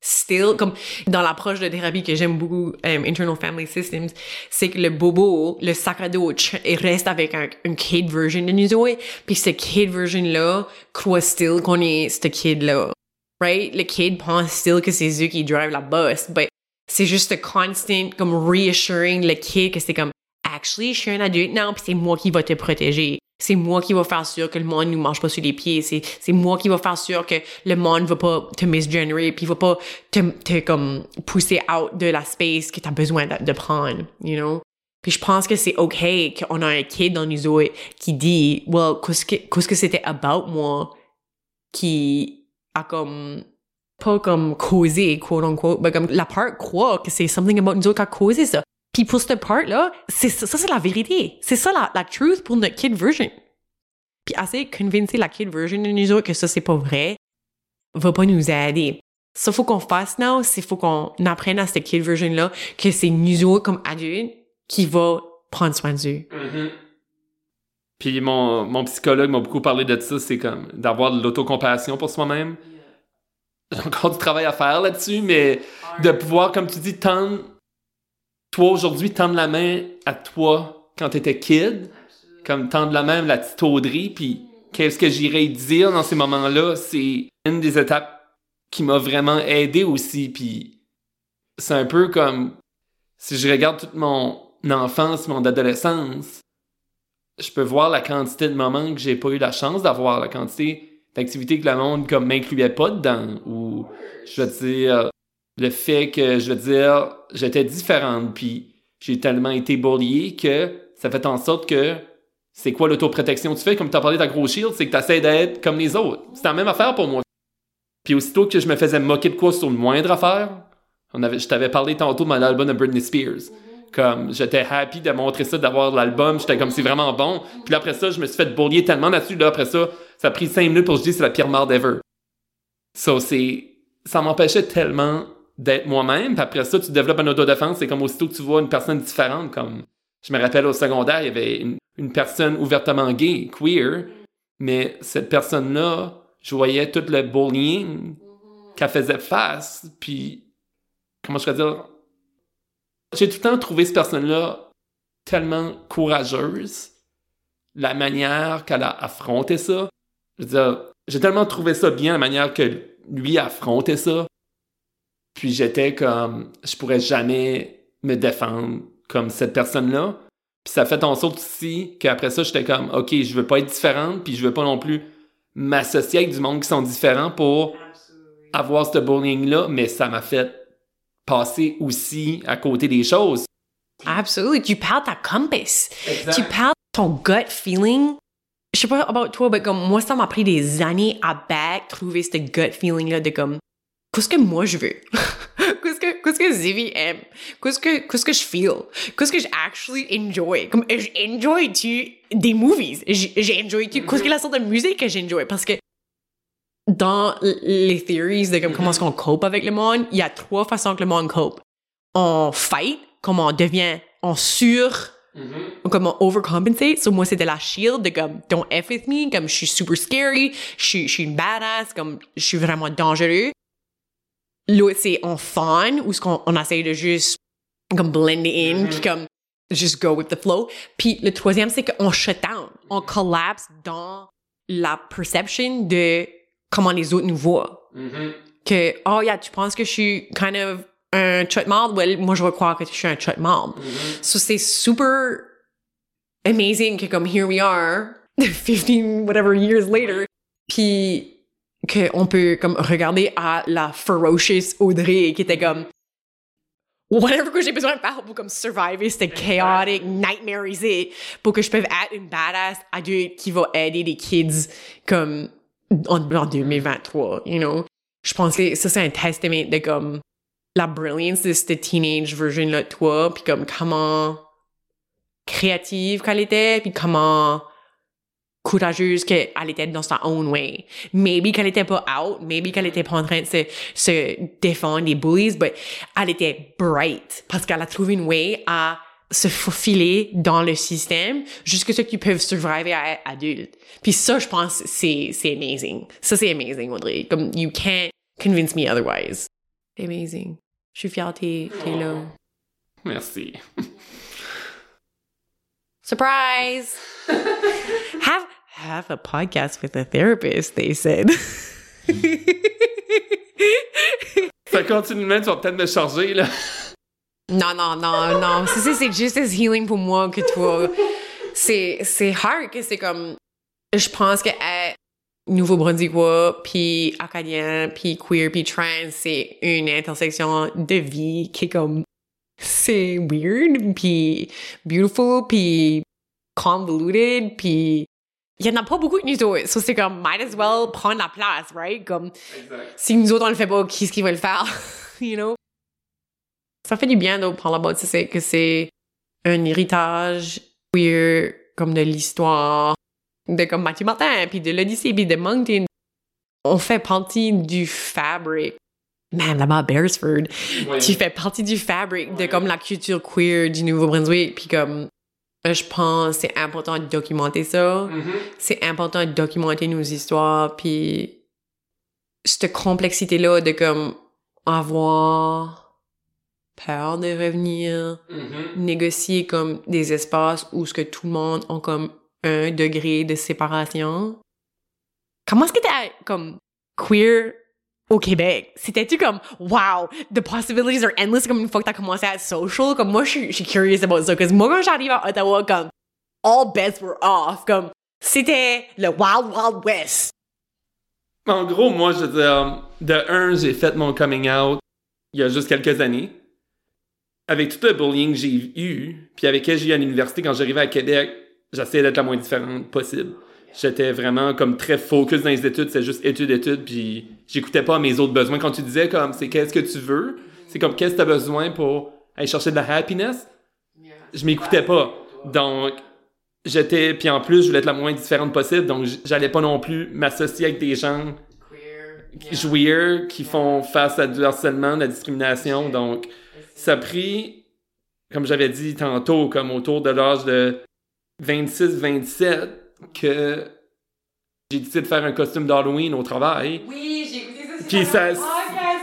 still, comme dans l'approche de thérapie que j'aime beaucoup, um, Internal Family Systems, c'est que le bobo, le sac à dos, il reste avec un, un kid version de nous autres, puis ce kid version-là croit still qu'on est ce kid-là. Right? Le kid pense still que c'est eux qui drive la bus, but c'est juste constant, comme reassuring le kid que c'est comme, actually, je suis un adulte now, puis c'est moi qui va te protéger. C'est moi qui va faire sûr que le monde ne marche pas sur les pieds. C'est, c'est moi qui va faire sûr que le monde va pas te misgenerate puis va pas te, te comme pousser out de la space que tu as besoin de, de, prendre, you know? Puis je pense que c'est OK qu'on a un kid dans nous autres qui dit, well, qu'est-ce que, qu'est-ce que c'était about moi qui a comme pas comme causé, quote unquote, mais comme la part croit que c'est something about nous autres qui a causé ça. Puis pour cette part-là, c'est ça, c'est la vérité. C'est ça la, truth pour notre kid version. Puis assez convaincre la kid version de nous autres que ça c'est pas vrai, va pas nous aider. Ça faut qu'on fasse now, c'est faut qu'on apprenne à cette kid version-là que c'est nous autres comme adultes qui va prendre soin d'eux. Mm-hmm. Puis mon, mon psychologue m'a beaucoup parlé de ça, c'est comme d'avoir de l'autocompassion pour soi-même. J'ai encore du travail à faire là-dessus, mais de pouvoir, comme tu dis, tendre toi aujourd'hui, tendre la main à toi quand t'étais kid, comme tendre la main à la petite Audrey, puis qu'est-ce que j'irais dire dans ces moments-là, c'est une des étapes qui m'a vraiment aidé aussi, puis c'est un peu comme si je regarde toute mon enfance, mon adolescence, je peux voir la quantité de moments que j'ai pas eu la chance d'avoir, la quantité d'activités que le monde comme m'incluait pas dedans, ou je veux dire le fait que, je veux dire, j'étais différente, puis j'ai tellement été bullié que ça fait en sorte que c'est quoi l'autoprotection tu fais, comme tu as parlé de gros shield, c'est que tu essaies d'être comme les autres. C'est la même affaire pour moi. Puis aussitôt que je me faisais moquer de quoi sur une moindre affaire, on avait, je t'avais parlé tantôt de mon album de Britney Spears. Comme j'étais happy de montrer ça, d'avoir l'album, j'étais comme c'est vraiment bon. Puis après ça, je me suis fait bullier tellement là-dessus. Là, après ça, ça a pris cinq minutes pour que je dise c'est la pire merde ever. So, ça m'empêchait tellement d'être moi-même. Puis après ça, tu développes une autodéfense. C'est comme aussitôt que tu vois une personne différente. Comme je me rappelle au secondaire, il y avait une, personne ouvertement gay, queer, mais cette personne-là, je voyais tout le bullying qu'elle faisait face. Puis comment je pourrais dire J'ai tout le temps trouvé cette personne-là tellement courageuse. La manière qu'elle a affronté ça. Je veux dire, j'ai tellement trouvé ça bien, la manière que lui a affronté ça. Puis j'étais comme, je pourrais jamais me défendre comme cette personne-là. Puis ça fait en sorte aussi qu'après ça, j'étais comme, OK, je veux pas être différente, puis je veux pas non plus m'associer avec du monde qui sont différents pour avoir ce bullying-là, mais ça m'a fait passer aussi à côté des choses. Absolument. Tu parles ta compass. Tu parles ton gut feeling. Je sais pas about toi, mais comme moi, ça m'a pris des années à back trouver ce gut feeling-là de comme, qu'est-ce que moi je veux? qu'est-ce que, qu'est-ce que Zivi aime? Qu'est-ce que, qu'est-ce que je feel? Qu'est-ce que j'actually enjoy? Comme, j'enjoy-tu des movies? J'ai enjoy tu qu'est-ce que la sorte de musique que j'enjoy? Parce que dans les theories de comme, comment est-ce qu'on cope avec le monde, il y a trois façons que le monde cope. On fight, comment on devient, on sur, Mm Comme on overcompensate. So, moi, c'était la shield de comme, don't F with me, comme, je suis super scary, je suis, je suis une badass, comme, je suis vraiment dangereux. L'autre, c'est en fun, où ce qu'on on essaye de juste comme blend in, puis comme just go with the flow. Puis le troisième, c'est qu'on shut down. On collapse dans la perception de comment les autres nous voient. Mm-hmm. Que, oh yeah, tu penses que je suis kind of un chut mal? Well, moi, je vais croire que je suis un chut mal. Mm-hmm. So c'est super amazing que comme here we are, 15 whatever years later, puis qu'on peut comme regarder à la ferocious Audrey qui était comme whatever que j'ai besoin de faire pour comme survivre c'était chaotic nightmareisé pour que je puisse être une badass adulte qui va aider les kids comme en, 2023 you know je pense que ça c'est un testament de comme la brilliance de cette teenage version là de toi puis comme comment créative qu'elle était puis comment courageuse qu'elle était dans sa own way. Maybe qu'elle était pas out, maybe qu'elle était pas en train de se, défendre des bullies, mais elle était bright parce qu'elle a trouvé une way à se faufiler dans le système jusqu'à ce qu'ils peuvent survivre à être adulte. Puis ça, je pense, c'est, c'est amazing. Ça, c'est amazing, Audrey. Comme, you can't convince me otherwise. T'es amazing. Je suis fière, t'es t'es là. Merci. Surprise! have have a podcast with a therapist, they said. Ça continue de même, tu vas peut-être me charger, là. non, non, non, non. Ça, c'est- c'est juste as healing pour moi que toi. C'est, c'est hard que c'est comme. Je pense que être Nouveau-Brunswickois, puis acadien, puis queer, puis trans, c'est une intersection de vie qui est comme. C'est weird, puis beautiful, puis convoluted, puis. Il y en a pas beaucoup de nous autres. So c'est comme, might as well prendre la place, right? Comme, Exact. si nous autres on le fait pas, qui est-ce qui va le faire? you know? Ça fait du bien de about ça, c'est que c'est un héritage queer comme de l'histoire de comme Mathieu Martin, puis de l'Odyssée, puis de Moncton. On fait partie du fabric. Man, là-bas, Beresford. Ouais. Tu fais partie du fabric de comme la culture queer du Nouveau-Brunswick, puis comme euh, je pense c'est important de documenter ça Mhm. c'est important de documenter nos histoires puis cette complexité là de comme avoir peur de revenir Mhm. négocier comme des espaces où ce que tout le monde ont comme un degré de séparation. Comment est-ce que t'es comme queer au Québec? C'était-tu comme wow the possibilities are endless comme une fois que t'as commencé à être social? Comme moi je suis- curious about ça parce que moi quand j'arrive à Ottawa comme all bets were off comme c'était le wild wild west. En gros, moi, je dire, de un, j'ai fait mon coming out il y a juste quelques années. Avec tout le bullying que j'ai eu, puis avec que j'ai eu à l'université quand j'arrivais à Québec, j'essayais d'être la moins différente possible. J'étais vraiment comme très focus dans les études, c'est juste études, études, puis j'écoutais pas mes autres besoins. Quand tu disais comme c'est qu'est-ce que tu veux, c'est comme qu'est-ce que tu as besoin pour aller chercher de la happiness, je m'écoutais pas. Donc, j'étais, puis en plus, je voulais être la moins différente possible, donc j'allais pas non plus m'associer avec des gens jouir qui font face à du harcèlement, de la discrimination. Donc, ça a pris, comme j'avais dit tantôt, comme autour de l'âge de 26-27, que j'ai décidé de faire un costume d'Halloween au travail. oui j'ai écouté ça Puis ça,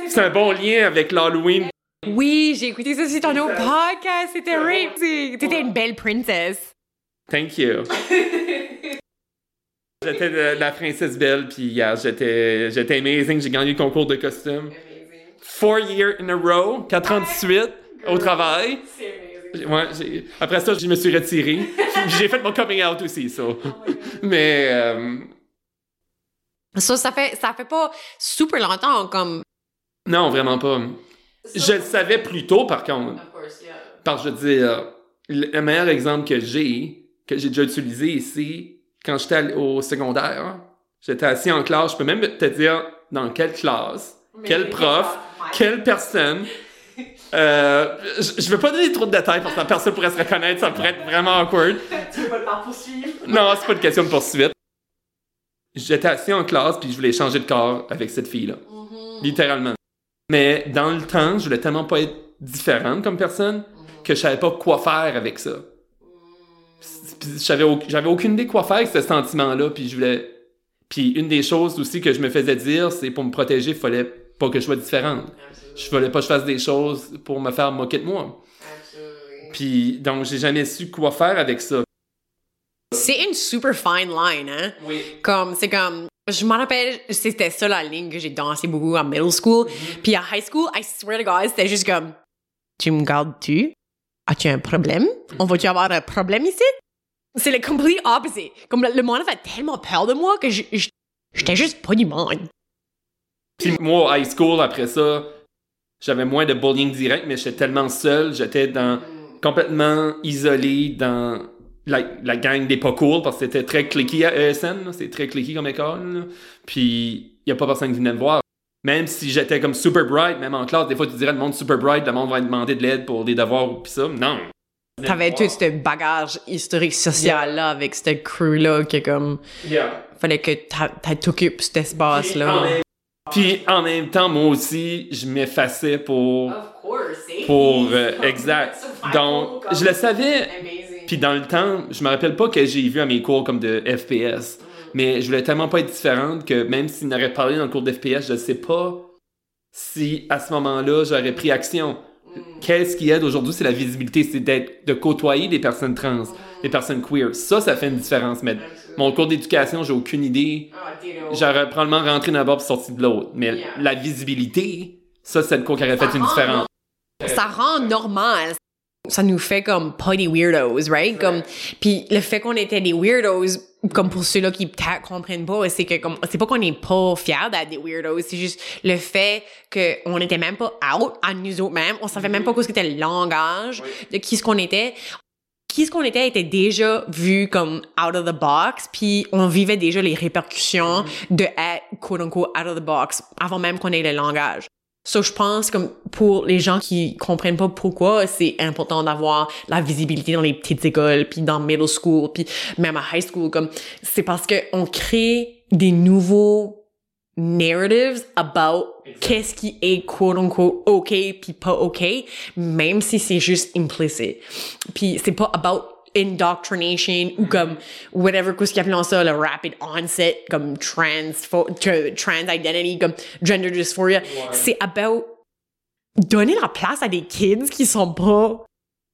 c'est un bon lien avec l'Halloween. oui j'ai écouté ça sur ton podcast c'était amazing t'étais une belle princess Thank you. J'étais de- la princesse belle, puis yeah, j'étais, j'étais amazing. J'ai gagné le concours de costume. Four years in a row, quatre ans de suite, au travail. Ouais, après ça, je me suis retiré. J'ai fait mon coming out aussi, ça. Mais, euh, ça ça fait ça fait pas super longtemps comme non, vraiment pas. Je le savais plus tôt, par contre. Parce que je veux dire, le le meilleur exemple que j'ai, que j'ai déjà utilisé, c'est quand j'étais au secondaire. J'étais assis en classe, je peux même te dire dans quelle classe, quel prof, quelle personne. Euh, je, je veux pas donner trop de détails parce que personne pourrait se reconnaître, ça pourrait être vraiment awkward. tu veux pas le faire poursuivre? Non, c'est pas une question de poursuite. J'étais assis en classe puis je voulais changer de corps avec cette fille-là. Littéralement. Mais dans le temps, je voulais tellement pas être différente comme personne que je savais pas quoi faire avec ça. Puis j'avais au- aucune idée quoi faire avec ce sentiment-là puis je voulais puis une des choses aussi que je me faisais dire c'est pour me protéger, il fallait pas que je sois différente. Je voulais pas que je fasse des choses pour me faire moquer de moi. Puis donc j'ai jamais su quoi faire avec ça. c'est une super fine line hein? Oui. Comme, c'est comme, je me rappelle, c'était ça la ligne que j'ai dansé beaucoup en middle school. Puis à high school, I swear to God, c'était juste comme, tu me gardes-tu? As-tu un problème? On va-tu avoir un problème ici? C'est le complete opposite. Comme le, le monde avait tellement peur de moi que je- je- j'étais juste pas du monde. Puis moi, au high school, après ça, j'avais moins de bullying direct, mais j'étais tellement seul, j'étais dans complètement isolé dans la, la gang des pas cool, parce que c'était très cliqué à ESN, là, c'est très cliqué comme école. là. Puis il y a pas personne qui venait me voir. Même si j'étais comme super bright, même en classe, des fois tu dirais le monde super bright, le monde va demander de l'aide pour des devoirs pis ça. Non. T'avais tout ce bagage historique social-là avec cette crew-là que comme, Yeah. fallait que t'occupes cet espace-là. même, puis en même temps, moi aussi, je m'effaçais pour. Of course, eh? Pour. euh, exact. Donc, je le savais. Puis dans le temps, je me rappelle pas que j'ai vu à mes cours comme de FPS, mais je voulais tellement pas être différente que même s'il n'aurait parlé dans le cours de FPS, je sais pas si à ce moment-là, j'aurais pris action. Qu'est-ce qui aide aujourd'hui, c'est la visibilité, c'est d'être, de côtoyer des personnes trans, des personnes queer. Ça, ça fait une différence. Mais mon cours d'éducation, j'ai aucune idée. J'aurais probablement rentré d'un bord et sorti de l'autre. Mais la visibilité, ça, c'est le cours qui aurait fait une différence. Ça rend normal. Ça nous fait comme pas des weirdos, right? Comme, puis le fait qu'on était des weirdos, comme pour ceux-là qui peut-être comprennent pas, c'est que comme, c'est pas qu'on est pas fiers d'être des weirdos, c'est juste le fait qu'on était même pas out à nous autres mêmes, on savait même pas quoi ce qu'était le langage de qui ce qu'on était qui ce qu'on était était déjà vu comme out of the box, puis on vivait déjà les répercussions de être quote unquote out of the box avant même qu'on ait le langage. So, je pense comme pour les gens qui comprennent pas pourquoi c'est important d'avoir la visibilité dans les petites écoles, puis dans middle school, puis même à high school, comme c'est parce que on crée des nouveaux narratives about qu'est-ce qui est quote unquote ok puis pas ok, même si c'est juste implicit. Puis c'est pas about indoctrination ou comme whatever qu'est-ce qu'ils appellent ça le rapid onset comme trans trans identity comme gender dysphoria. C'est about donner la place à des kids qui sont pas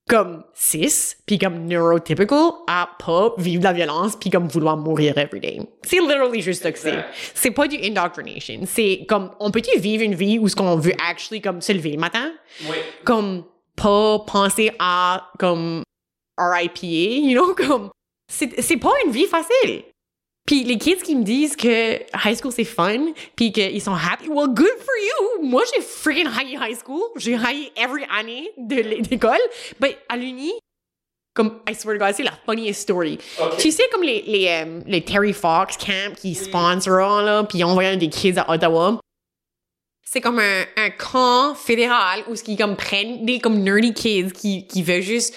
comme cis puis comme neurotypical à pas vivre de la violence puis comme vouloir mourir every day. C'est literally juste ça que c'est. C'est pas du indoctrination. C'est comme on peut-tu vivre une vie où ce qu'on veut actually comme se lever le matin? Oui. comme pas penser à comme RIPA, you know, comme, c'est pas une vie facile. Puis les kids qui me disent que high school c'est fun, puis qu'ils sont happy, well, good for you! Moi, j'ai freaking haï high school. J'ai haï every année de l'école. Mais à l'uni, comme, I swear to God, c'est la funniest story. Tu sais, comme les, les, euh, les Terry Fox Camp qui sponsorent, là, puis ils envoient des kids à Ottawa. C'est comme un, un camp fédéral où ce qui comme prennent des comme nerdy kids qui, qui veulent juste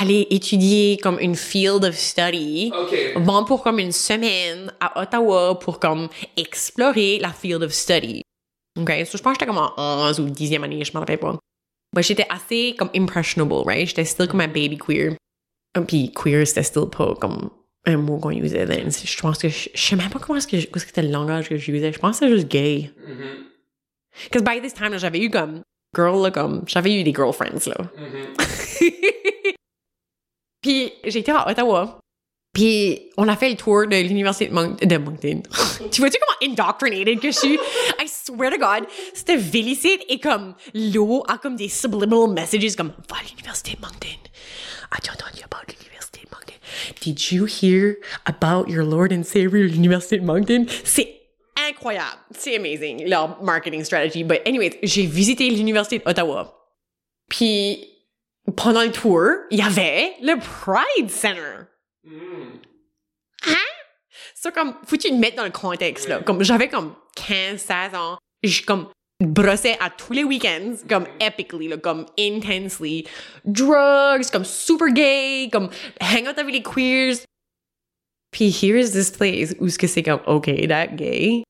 aller étudier comme une field of study OK. vont pour comme une semaine à Ottawa pour comme explorer la field of study. OK? So, je pense que j'étais comme en 11 ou 10e année, je m'en rappelle pas. Mais j'étais assez comme impressionable, right? J'étais still comme un baby queer. Et Puis queer, c'était still pas comme un mot qu'on usait then. Je pense que je, je sais même pas comment est-ce que c'était le langage que j'usais. Je pense que c'était juste gay. Mhm. Because by this time, j'avais eu comme girl, là, comme j'avais eu des girlfriends là. Mhm. Puis j'étais à Ottawa. Puis on a fait le tour de l'université de, Monk- de Moncton. tu vois-tu comment indoctrinated que je suis? I swear to God, c'était Vélicite et comme l'eau a comme des subliminal messages comme va à l'université de Moncton. As-tu entendu about l'université de Moncton? Did you hear about your Lord and Savior l'université de Moncton? C'est incroyable. C'est amazing, leur marketing strategy. But anyways, j'ai visité l'université d'Ottawa. Puis pendant le tour, il y avait le Pride Center. Mhm. Ça, comme, faut que tu te mettes dans le contexte, là. Comme, j'avais comme 15, 16 ans. Je, comme, brossais à tous les week-ends, comme, epically, là, comme, intensely. Drugs, comme, super gay, comme, hang out avec les queers. Puis, here's this place où ce que c'est comme, OK, that gay.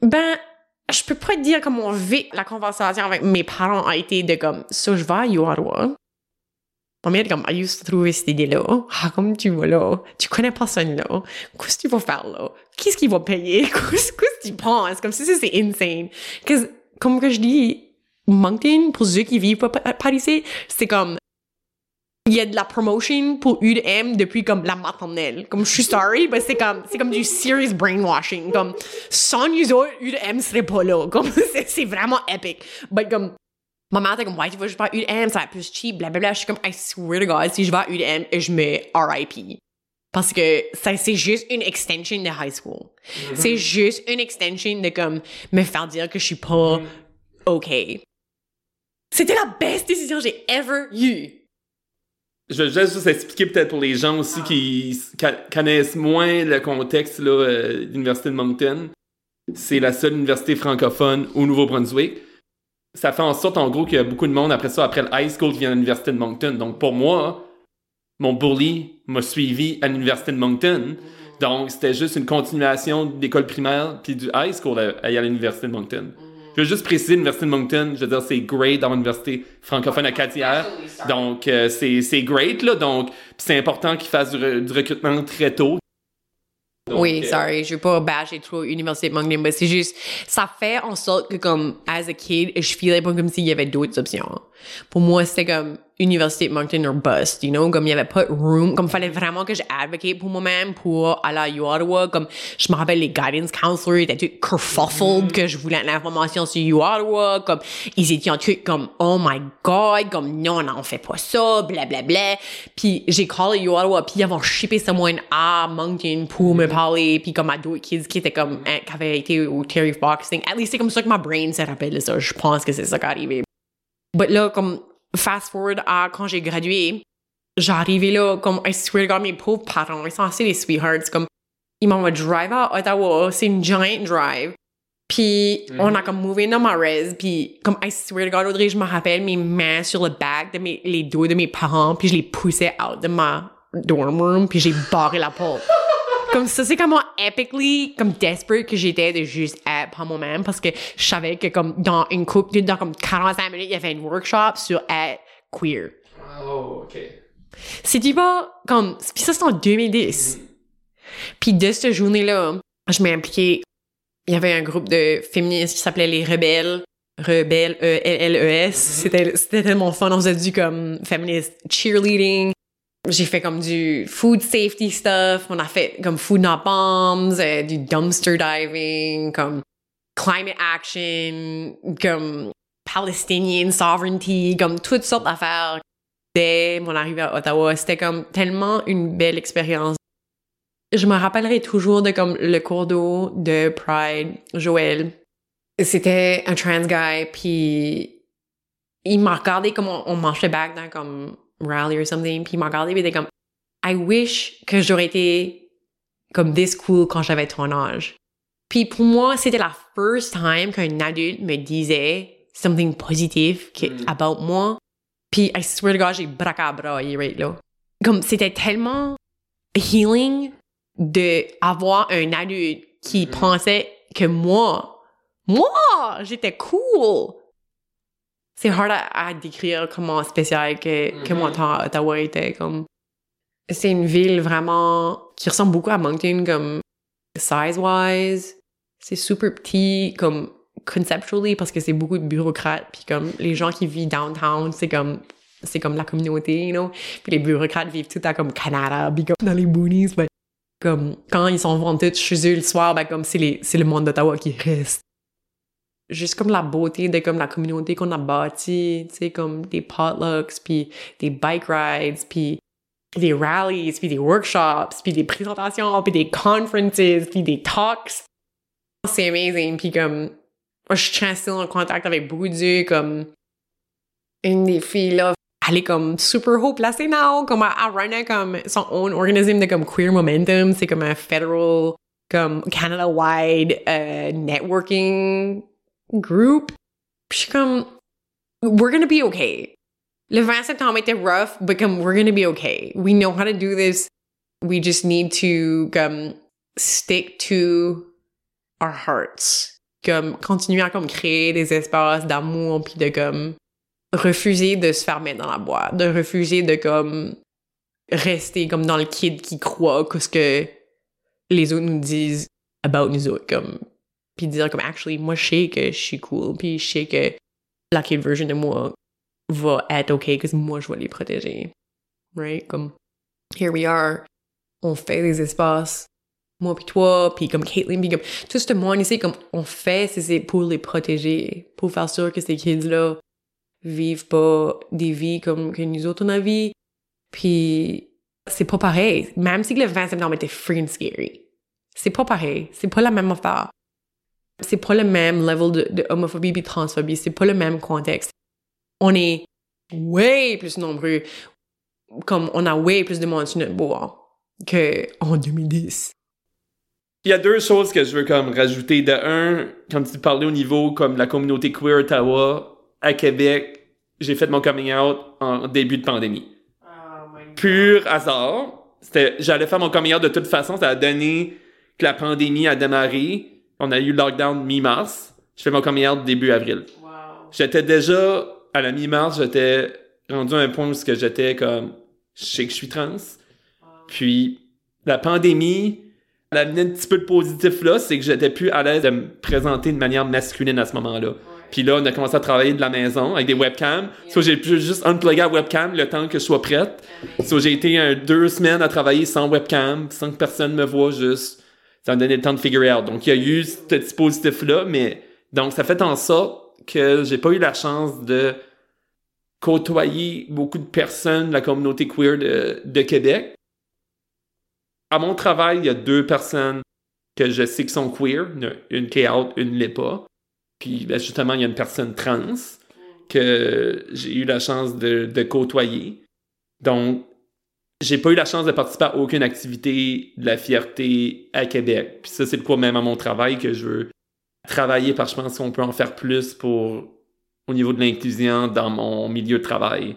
Ben, je peux pas te dire comment vite la conversation avec mes parents a été de comme, ça, je vais à Ottawa. Ma mère comme, I used to trouver cette idée-là. Ah, comme tu vas là? Tu connais personne là. Qu'est-ce que tu vas faire là? Qu'est-ce qu'il va payer? Qu'est-ce que tu penses? Comme si ça, c'est insane. Cause, comme que je dis, Moncton, pour ceux qui vivent pa- par ici, c'est comme, il y a de la promotion pour UDM depuis comme la maternelle. Comme je suis sorry, mais c'est comme c'est comme du serious brainwashing. Comme sans nous autres, UDM serait pas là. Comme c'est c'est vraiment épique. But comme ma mère était comme ouais tu vas juste pas à UDM, ça va être plus cheap, blablabla. Je suis comme I swear to God, si je vais à UDM, je mets RIP. Parce que ça, c'est juste une extension de high school. C'est juste une extension de comme me faire dire que je suis pas OK. C'était la best décision que j'ai ever eue. Je vais juste expliquer peut-être pour les gens aussi qui connaissent moins le contexte là, euh, de l'Université de Moncton. C'est la seule université francophone au Nouveau-Brunswick. Ça fait en sorte, en gros, qu'il y a beaucoup de monde après ça, après le high school, qui vient à l'Université de Moncton. Donc, pour moi, mon bully m'a suivi à l'Université de Moncton. Donc, c'était juste une continuation de l'école primaire puis du high school à, à l'Université de Moncton. Je veux juste préciser, l'Université de Moncton, je veux dire, c'est great dans l'université francophone acadière. Donc, euh, c'est c'est great, là. Donc, c'est important qu'ils fassent du, re- du recrutement très tôt. Donc, oui, euh, sorry, je veux pas bâcher trop l'université de Moncton, mais c'est juste, ça fait en sorte que comme, as a kid, je filais pas comme s'il y avait d'autres options. Pour moi, c'était comme, université de Moncton or bust, you know, comme il y avait pas de room, comme fallait vraiment que j'advocate pour moi-même pour aller à Ottawa, comme je me rappelle les guidance counselors étaient tous kerfuffled que je voulais de l'information sur Ottawa, comme ils étaient tous comme oh my god, comme non, non, on fait pas ça, bla bla bla. Puis j'ai callé Ottawa, puis ils avaient shippé someone à Moncton pour me parler, puis comme à d'autres kids qui étaient comme hein, qui avaient été au Terry Fox thing. At least c'est comme ça que ma brain se rappelle ça. Je pense que c'est ça qui est arrivé. But là, comme, fast forward à quand j'ai gradué, j'arrivais là, comme, I swear to God, mes pauvres parents, ils sont assez des sweethearts, comme, ils m'ont drive à Ottawa, c'est une giant drive. Puis, on a comme mové dans ma res, puis comme, I swear to God, Audrey, je me rappelle mes mains sur le back de mes, les dos de mes parents, puis je les poussais out de ma dorm room, puis j'ai barré la porte. comme ça, c'est comment epically, comme desperate que j'étais de juste être par moi-même parce que je savais que comme dans une coupe, dans comme 45 minutes, il y avait un workshop sur être queer. Oh, ok. C'était pas comme, puis ça c'est en 2010. Puis de cette journée-là, je m'ai impliquée. Il y avait un groupe de féministes qui s'appelait les Rebelles. Rebelles, E-L-L-E-S. C'était, c'était tellement fun. On faisait du comme feminist cheerleading. J'ai fait comme du food safety stuff. On a fait comme food not bombs, euh, du dumpster diving, comme climate action, comme Palestinian sovereignty, comme toutes sortes d'affaires. Dès mon arrivée à Ottawa, c'était comme tellement une belle expérience. Je me rappellerai toujours de comme le cours d'eau de Pride, Joël. C'était un trans guy, puis il m'a regardé comme on, on marchait back dans comme rally or something, puis il m'a regardé, puis il était comme I wish que j'aurais été comme this cool quand j'avais ton âge. Puis pour moi, c'était la first time qu'un adulte me disait something positif que, Mm. about moi. Puis I swear to God, j'ai bracabraillé right là. Comme c'était tellement healing de avoir un adulte qui Mhm. pensait que moi, moi, j'étais cool. C'est hard à, à décrire comment spécial que, que mon temps à Ottawa était comme. C'est une ville vraiment qui ressemble beaucoup à Moncton comme size-wise. C'est super petit comme conceptually parce que c'est beaucoup de bureaucrates puis comme les gens qui vivent downtown, c'est comme c'est comme la communauté, you know? Puis les bureaucrates vivent tout à comme Canada, puis comme dans les boonies, ben, comme quand ils s'en vont tous chez eux le soir, ben comme c'est les c'est le monde d'Ottawa qui reste. Juste comme la beauté de comme la communauté qu'on a bâtie, tu sais comme des potlucks, puis des bike rides, puis des rallies, puis des workshops, puis des présentations, puis des conferences, puis des talks. C'est amazing, puis comme je suis still en contact avec beaucoup d'eux, comme une des filles là, elle est comme super haut placée now, comme elle, elle runait comme son own organisme de comme Queer Momentum, c'est comme un federal, comme Canada-wide euh, networking group. Puis je suis comme, we're gonna be okay. Le 20 septembre était rough, but comme we're gonna be okay. We know how to do this. We just need to comme stick to our hearts. Comme continuer à comme créer des espaces d'amour puis de comme refuser de se faire mettre dans la boîte, de refuser de comme rester comme dans le kid qui croit que ce que les autres nous disent about nous autres comme puis dire comme actually moi je sais que je suis cool puis je sais que la kid version de moi va être ok parce que moi je vais les protéger. Right? Comme here we are. On fait des espaces moi puis toi puis comme Caitlyn puis comme tout ce monde ici comme on fait c'est- pour les protéger pour faire sûr que ces kids là vivent pas des vies comme que nous autres on a vie. Puis c'est pas pareil. Même si le 20 septembre était freaking scary c'est pas pareil. C'est pas la même affaire. C'est pas le même level de, de homophobie puis transphobie. C'est pas le même contexte. On est way plus nombreux. Comme on a way plus de monde sur notre bois que en 2010 Il y a deux choses que je veux comme rajouter. De un, quand tu parlais au niveau comme la communauté queer Ottawa, à Québec, j'ai fait mon coming out en début de pandémie. Pur hasard. C'était, j'allais faire mon coming out de toute façon. Ça a donné que la pandémie a démarré. On a eu le lockdown mi-mars. Je fais mon coming out début avril. J'étais déjà, à la mi-mars, j'étais rendu à un point où j'étais comme, je sais que je suis trans. Puis, la pandémie L'amener un petit peu de positif là, c'est que j'étais plus à l'aise de me présenter de manière masculine à ce moment-là. Puis là, on a commencé à travailler de la maison avec des webcams. Soit j'ai pu juste unplugger la webcam le temps que je sois prête. Soit j'ai été un, deux semaines à travailler sans webcam, sans que personne me voit juste. Ça m'a donné le temps de figure out. Donc, il y a eu ce dispositif-là, mais donc ça fait en sorte que j'ai pas eu la chance de côtoyer beaucoup de personnes de la communauté queer de, de Québec. À mon travail, il y a deux personnes que je sais qui sont queer, une qui est out, une l'est pas. Puis ben, justement, il y a une personne trans que j'ai eu la chance de, de côtoyer. Donc, j'ai pas eu la chance de participer à aucune activité de la fierté à Québec. Puis ça, c'est le quoi même à mon travail que je veux travailler parce que je pense qu'on peut en faire plus pour au niveau de l'inclusion dans mon milieu de travail.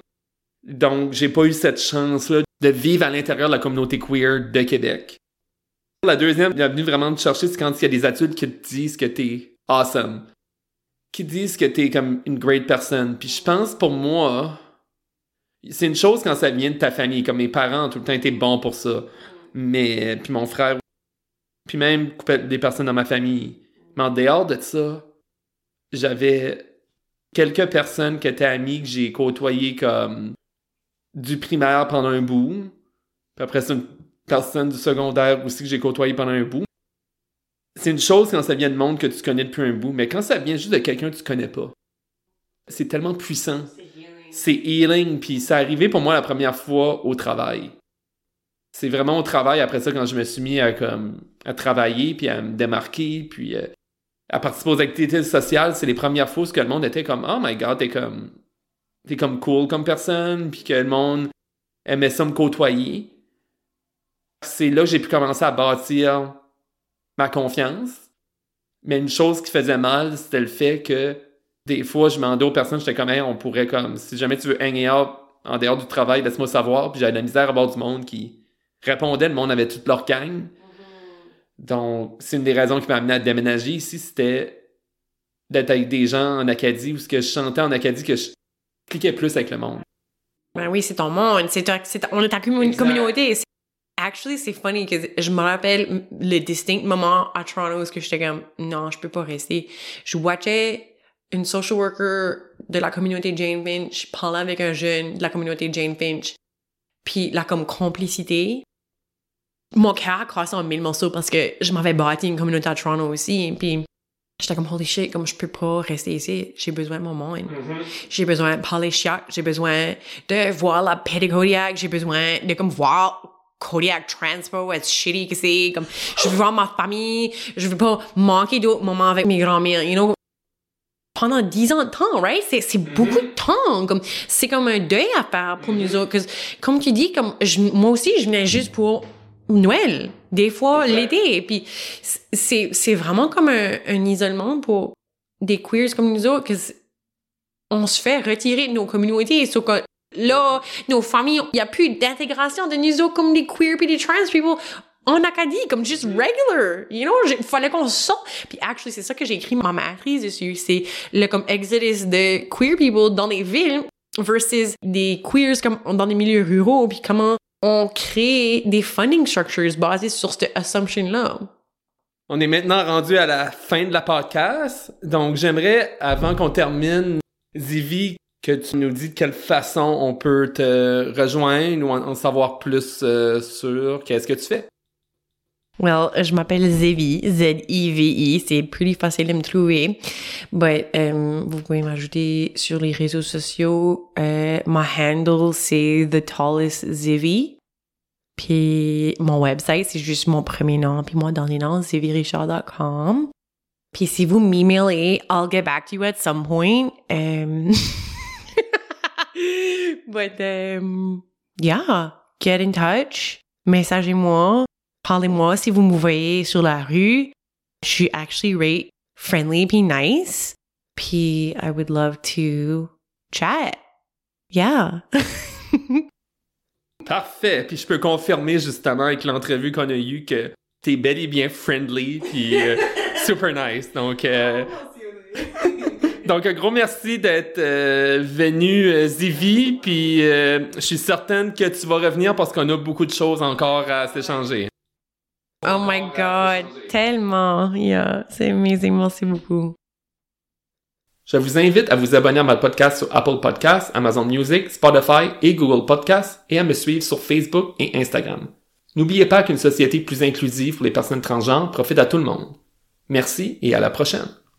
Donc, j'ai pas eu cette chance-là de vivre à l'intérieur de la communauté queer de Québec. La deuxième venu vraiment te chercher, c'est quand il y a des adultes qui te disent que t'es awesome qui disent que t'es comme une great personne. Puis je pense pour moi, c'est une chose quand ça vient de ta famille. Comme mes parents ont tout le temps été bons pour ça. Mais, puis mon frère, puis même des personnes dans ma famille. Mais en dehors de ça, j'avais quelques personnes qui étaient amies que j'ai côtoyées comme du primaire pendant un bout. Puis après, c'est une personne du secondaire aussi que j'ai côtoyé pendant un bout c'est une chose quand ça vient de monde que tu connais depuis un bout, mais quand ça vient juste de quelqu'un que tu connais pas, c'est tellement puissant. C'est healing, puis c'est arrivé pour moi la première fois au travail. C'est vraiment au travail après ça quand je me suis mis à comme à travailler puis à me démarquer puis euh, à participer aux activités sociales, c'est les premières fois où que le monde était comme oh my god, t'es comme t'es comme cool comme personne puis que le monde aimait ça me côtoyer. C'est là que j'ai pu commencer à bâtir ma confiance. Mais une chose qui faisait mal, c'était le fait que des fois, je demandais aux personnes, j'étais comme, on pourrait comme, si jamais tu veux hang out en dehors du travail, laisse-moi savoir. Puis j'avais de la misère à voir du monde qui répondait, le monde avait toute leur gang. Mm-hmm. Donc, c'est une des raisons qui m'a amené à déménager ici, c'était d'être avec des gens en Acadie, où ce que je chantais en Acadie, que je cliquais plus avec le monde. Ben oui, c'est ton monde, c'est on est ta communauté, Actually, c'est funny que je me rappelle le distinct moment à Toronto où j'étais comme non, je peux pas rester. Je watchais une social worker de la communauté Jane Finch parler avec un jeune de la communauté Jane Finch. Puis là comme complicité, mon cœur a en mille morceaux parce que je m'avais bâti une communauté à Toronto aussi. Puis j'étais comme holy shit, comme je peux pas rester ici. J'ai besoin de mon monde. Mm-hmm. J'ai besoin de parler chiac. J'ai besoin de voir la pédagogie. J'ai besoin de comme voir Kodiak Transpo, être shitty que c'est, comme, je veux voir ma famille, je veux pas manquer d'autres moments avec mes grands-mères, you know? Pendant dix ans de temps, right? C'est, c'est mm-hmm. beaucoup de temps, comme, c'est comme un deuil à faire pour nous autres, comme tu dis, comme, moi aussi, je venais juste pour Noël, des fois l'été, et puis c'est, c'est vraiment comme un, un isolement pour des queers comme nous autres, que on se fait retirer de nos communautés, sauf que Là, nos familles, il n'y a plus d'intégration de nous autres comme des queer et des trans people en Acadie, comme juste regular, you know, il fallait qu'on sorte. Puis actually, c'est ça que j'ai écrit ma maîtrise dessus, c'est le comme exodus de queer people dans les villes versus des queers comme dans des milieux ruraux, puis comment on crée des funding structures basées sur cette assumption-là. On est maintenant rendu à la fin de la podcast, donc j'aimerais, avant qu'on termine, Zivi, que tu nous dis de quelle façon on peut te rejoindre ou en, savoir plus euh, sur qu'est-ce que tu fais. Well, je m'appelle Zevi, Z-I-V-I, c'est plus facile de me trouver. But, um, vous pouvez m'ajouter sur les réseaux sociaux. Uh, my handle, c'est The Tallest Zevi. Puis mon website, c'est juste mon premier nom, puis dans les noms, zevirichard.com. Puis si vous m'emailez, I'll get back to you at some point. Um, But, um, yeah, get in touch. Messagez-moi. Parlez-moi si vous me voyez sur la rue. Je suis actually rate friendly puis nice. Puis I would love to chat. Yeah. Parfait. Puis je peux confirmer justement avec l'entrevue qu'on a eue que t'es bel et bien friendly puis euh, super nice. Donc, euh, Donc, un gros merci d'être euh, venu, euh, Zivi. Puis, euh, je suis certaine que tu vas revenir parce qu'on a beaucoup de choses encore à s'échanger. Oh my God, tellement. Yeah, c'est amazing. Merci beaucoup. Je vous invite à vous abonner à mon podcast sur Apple Podcasts, Amazon Music, Spotify et Google Podcasts et à me suivre sur Facebook et Instagram. N'oubliez pas qu'une société plus inclusive pour les personnes transgenres profite à tout le monde. Merci et à la prochaine.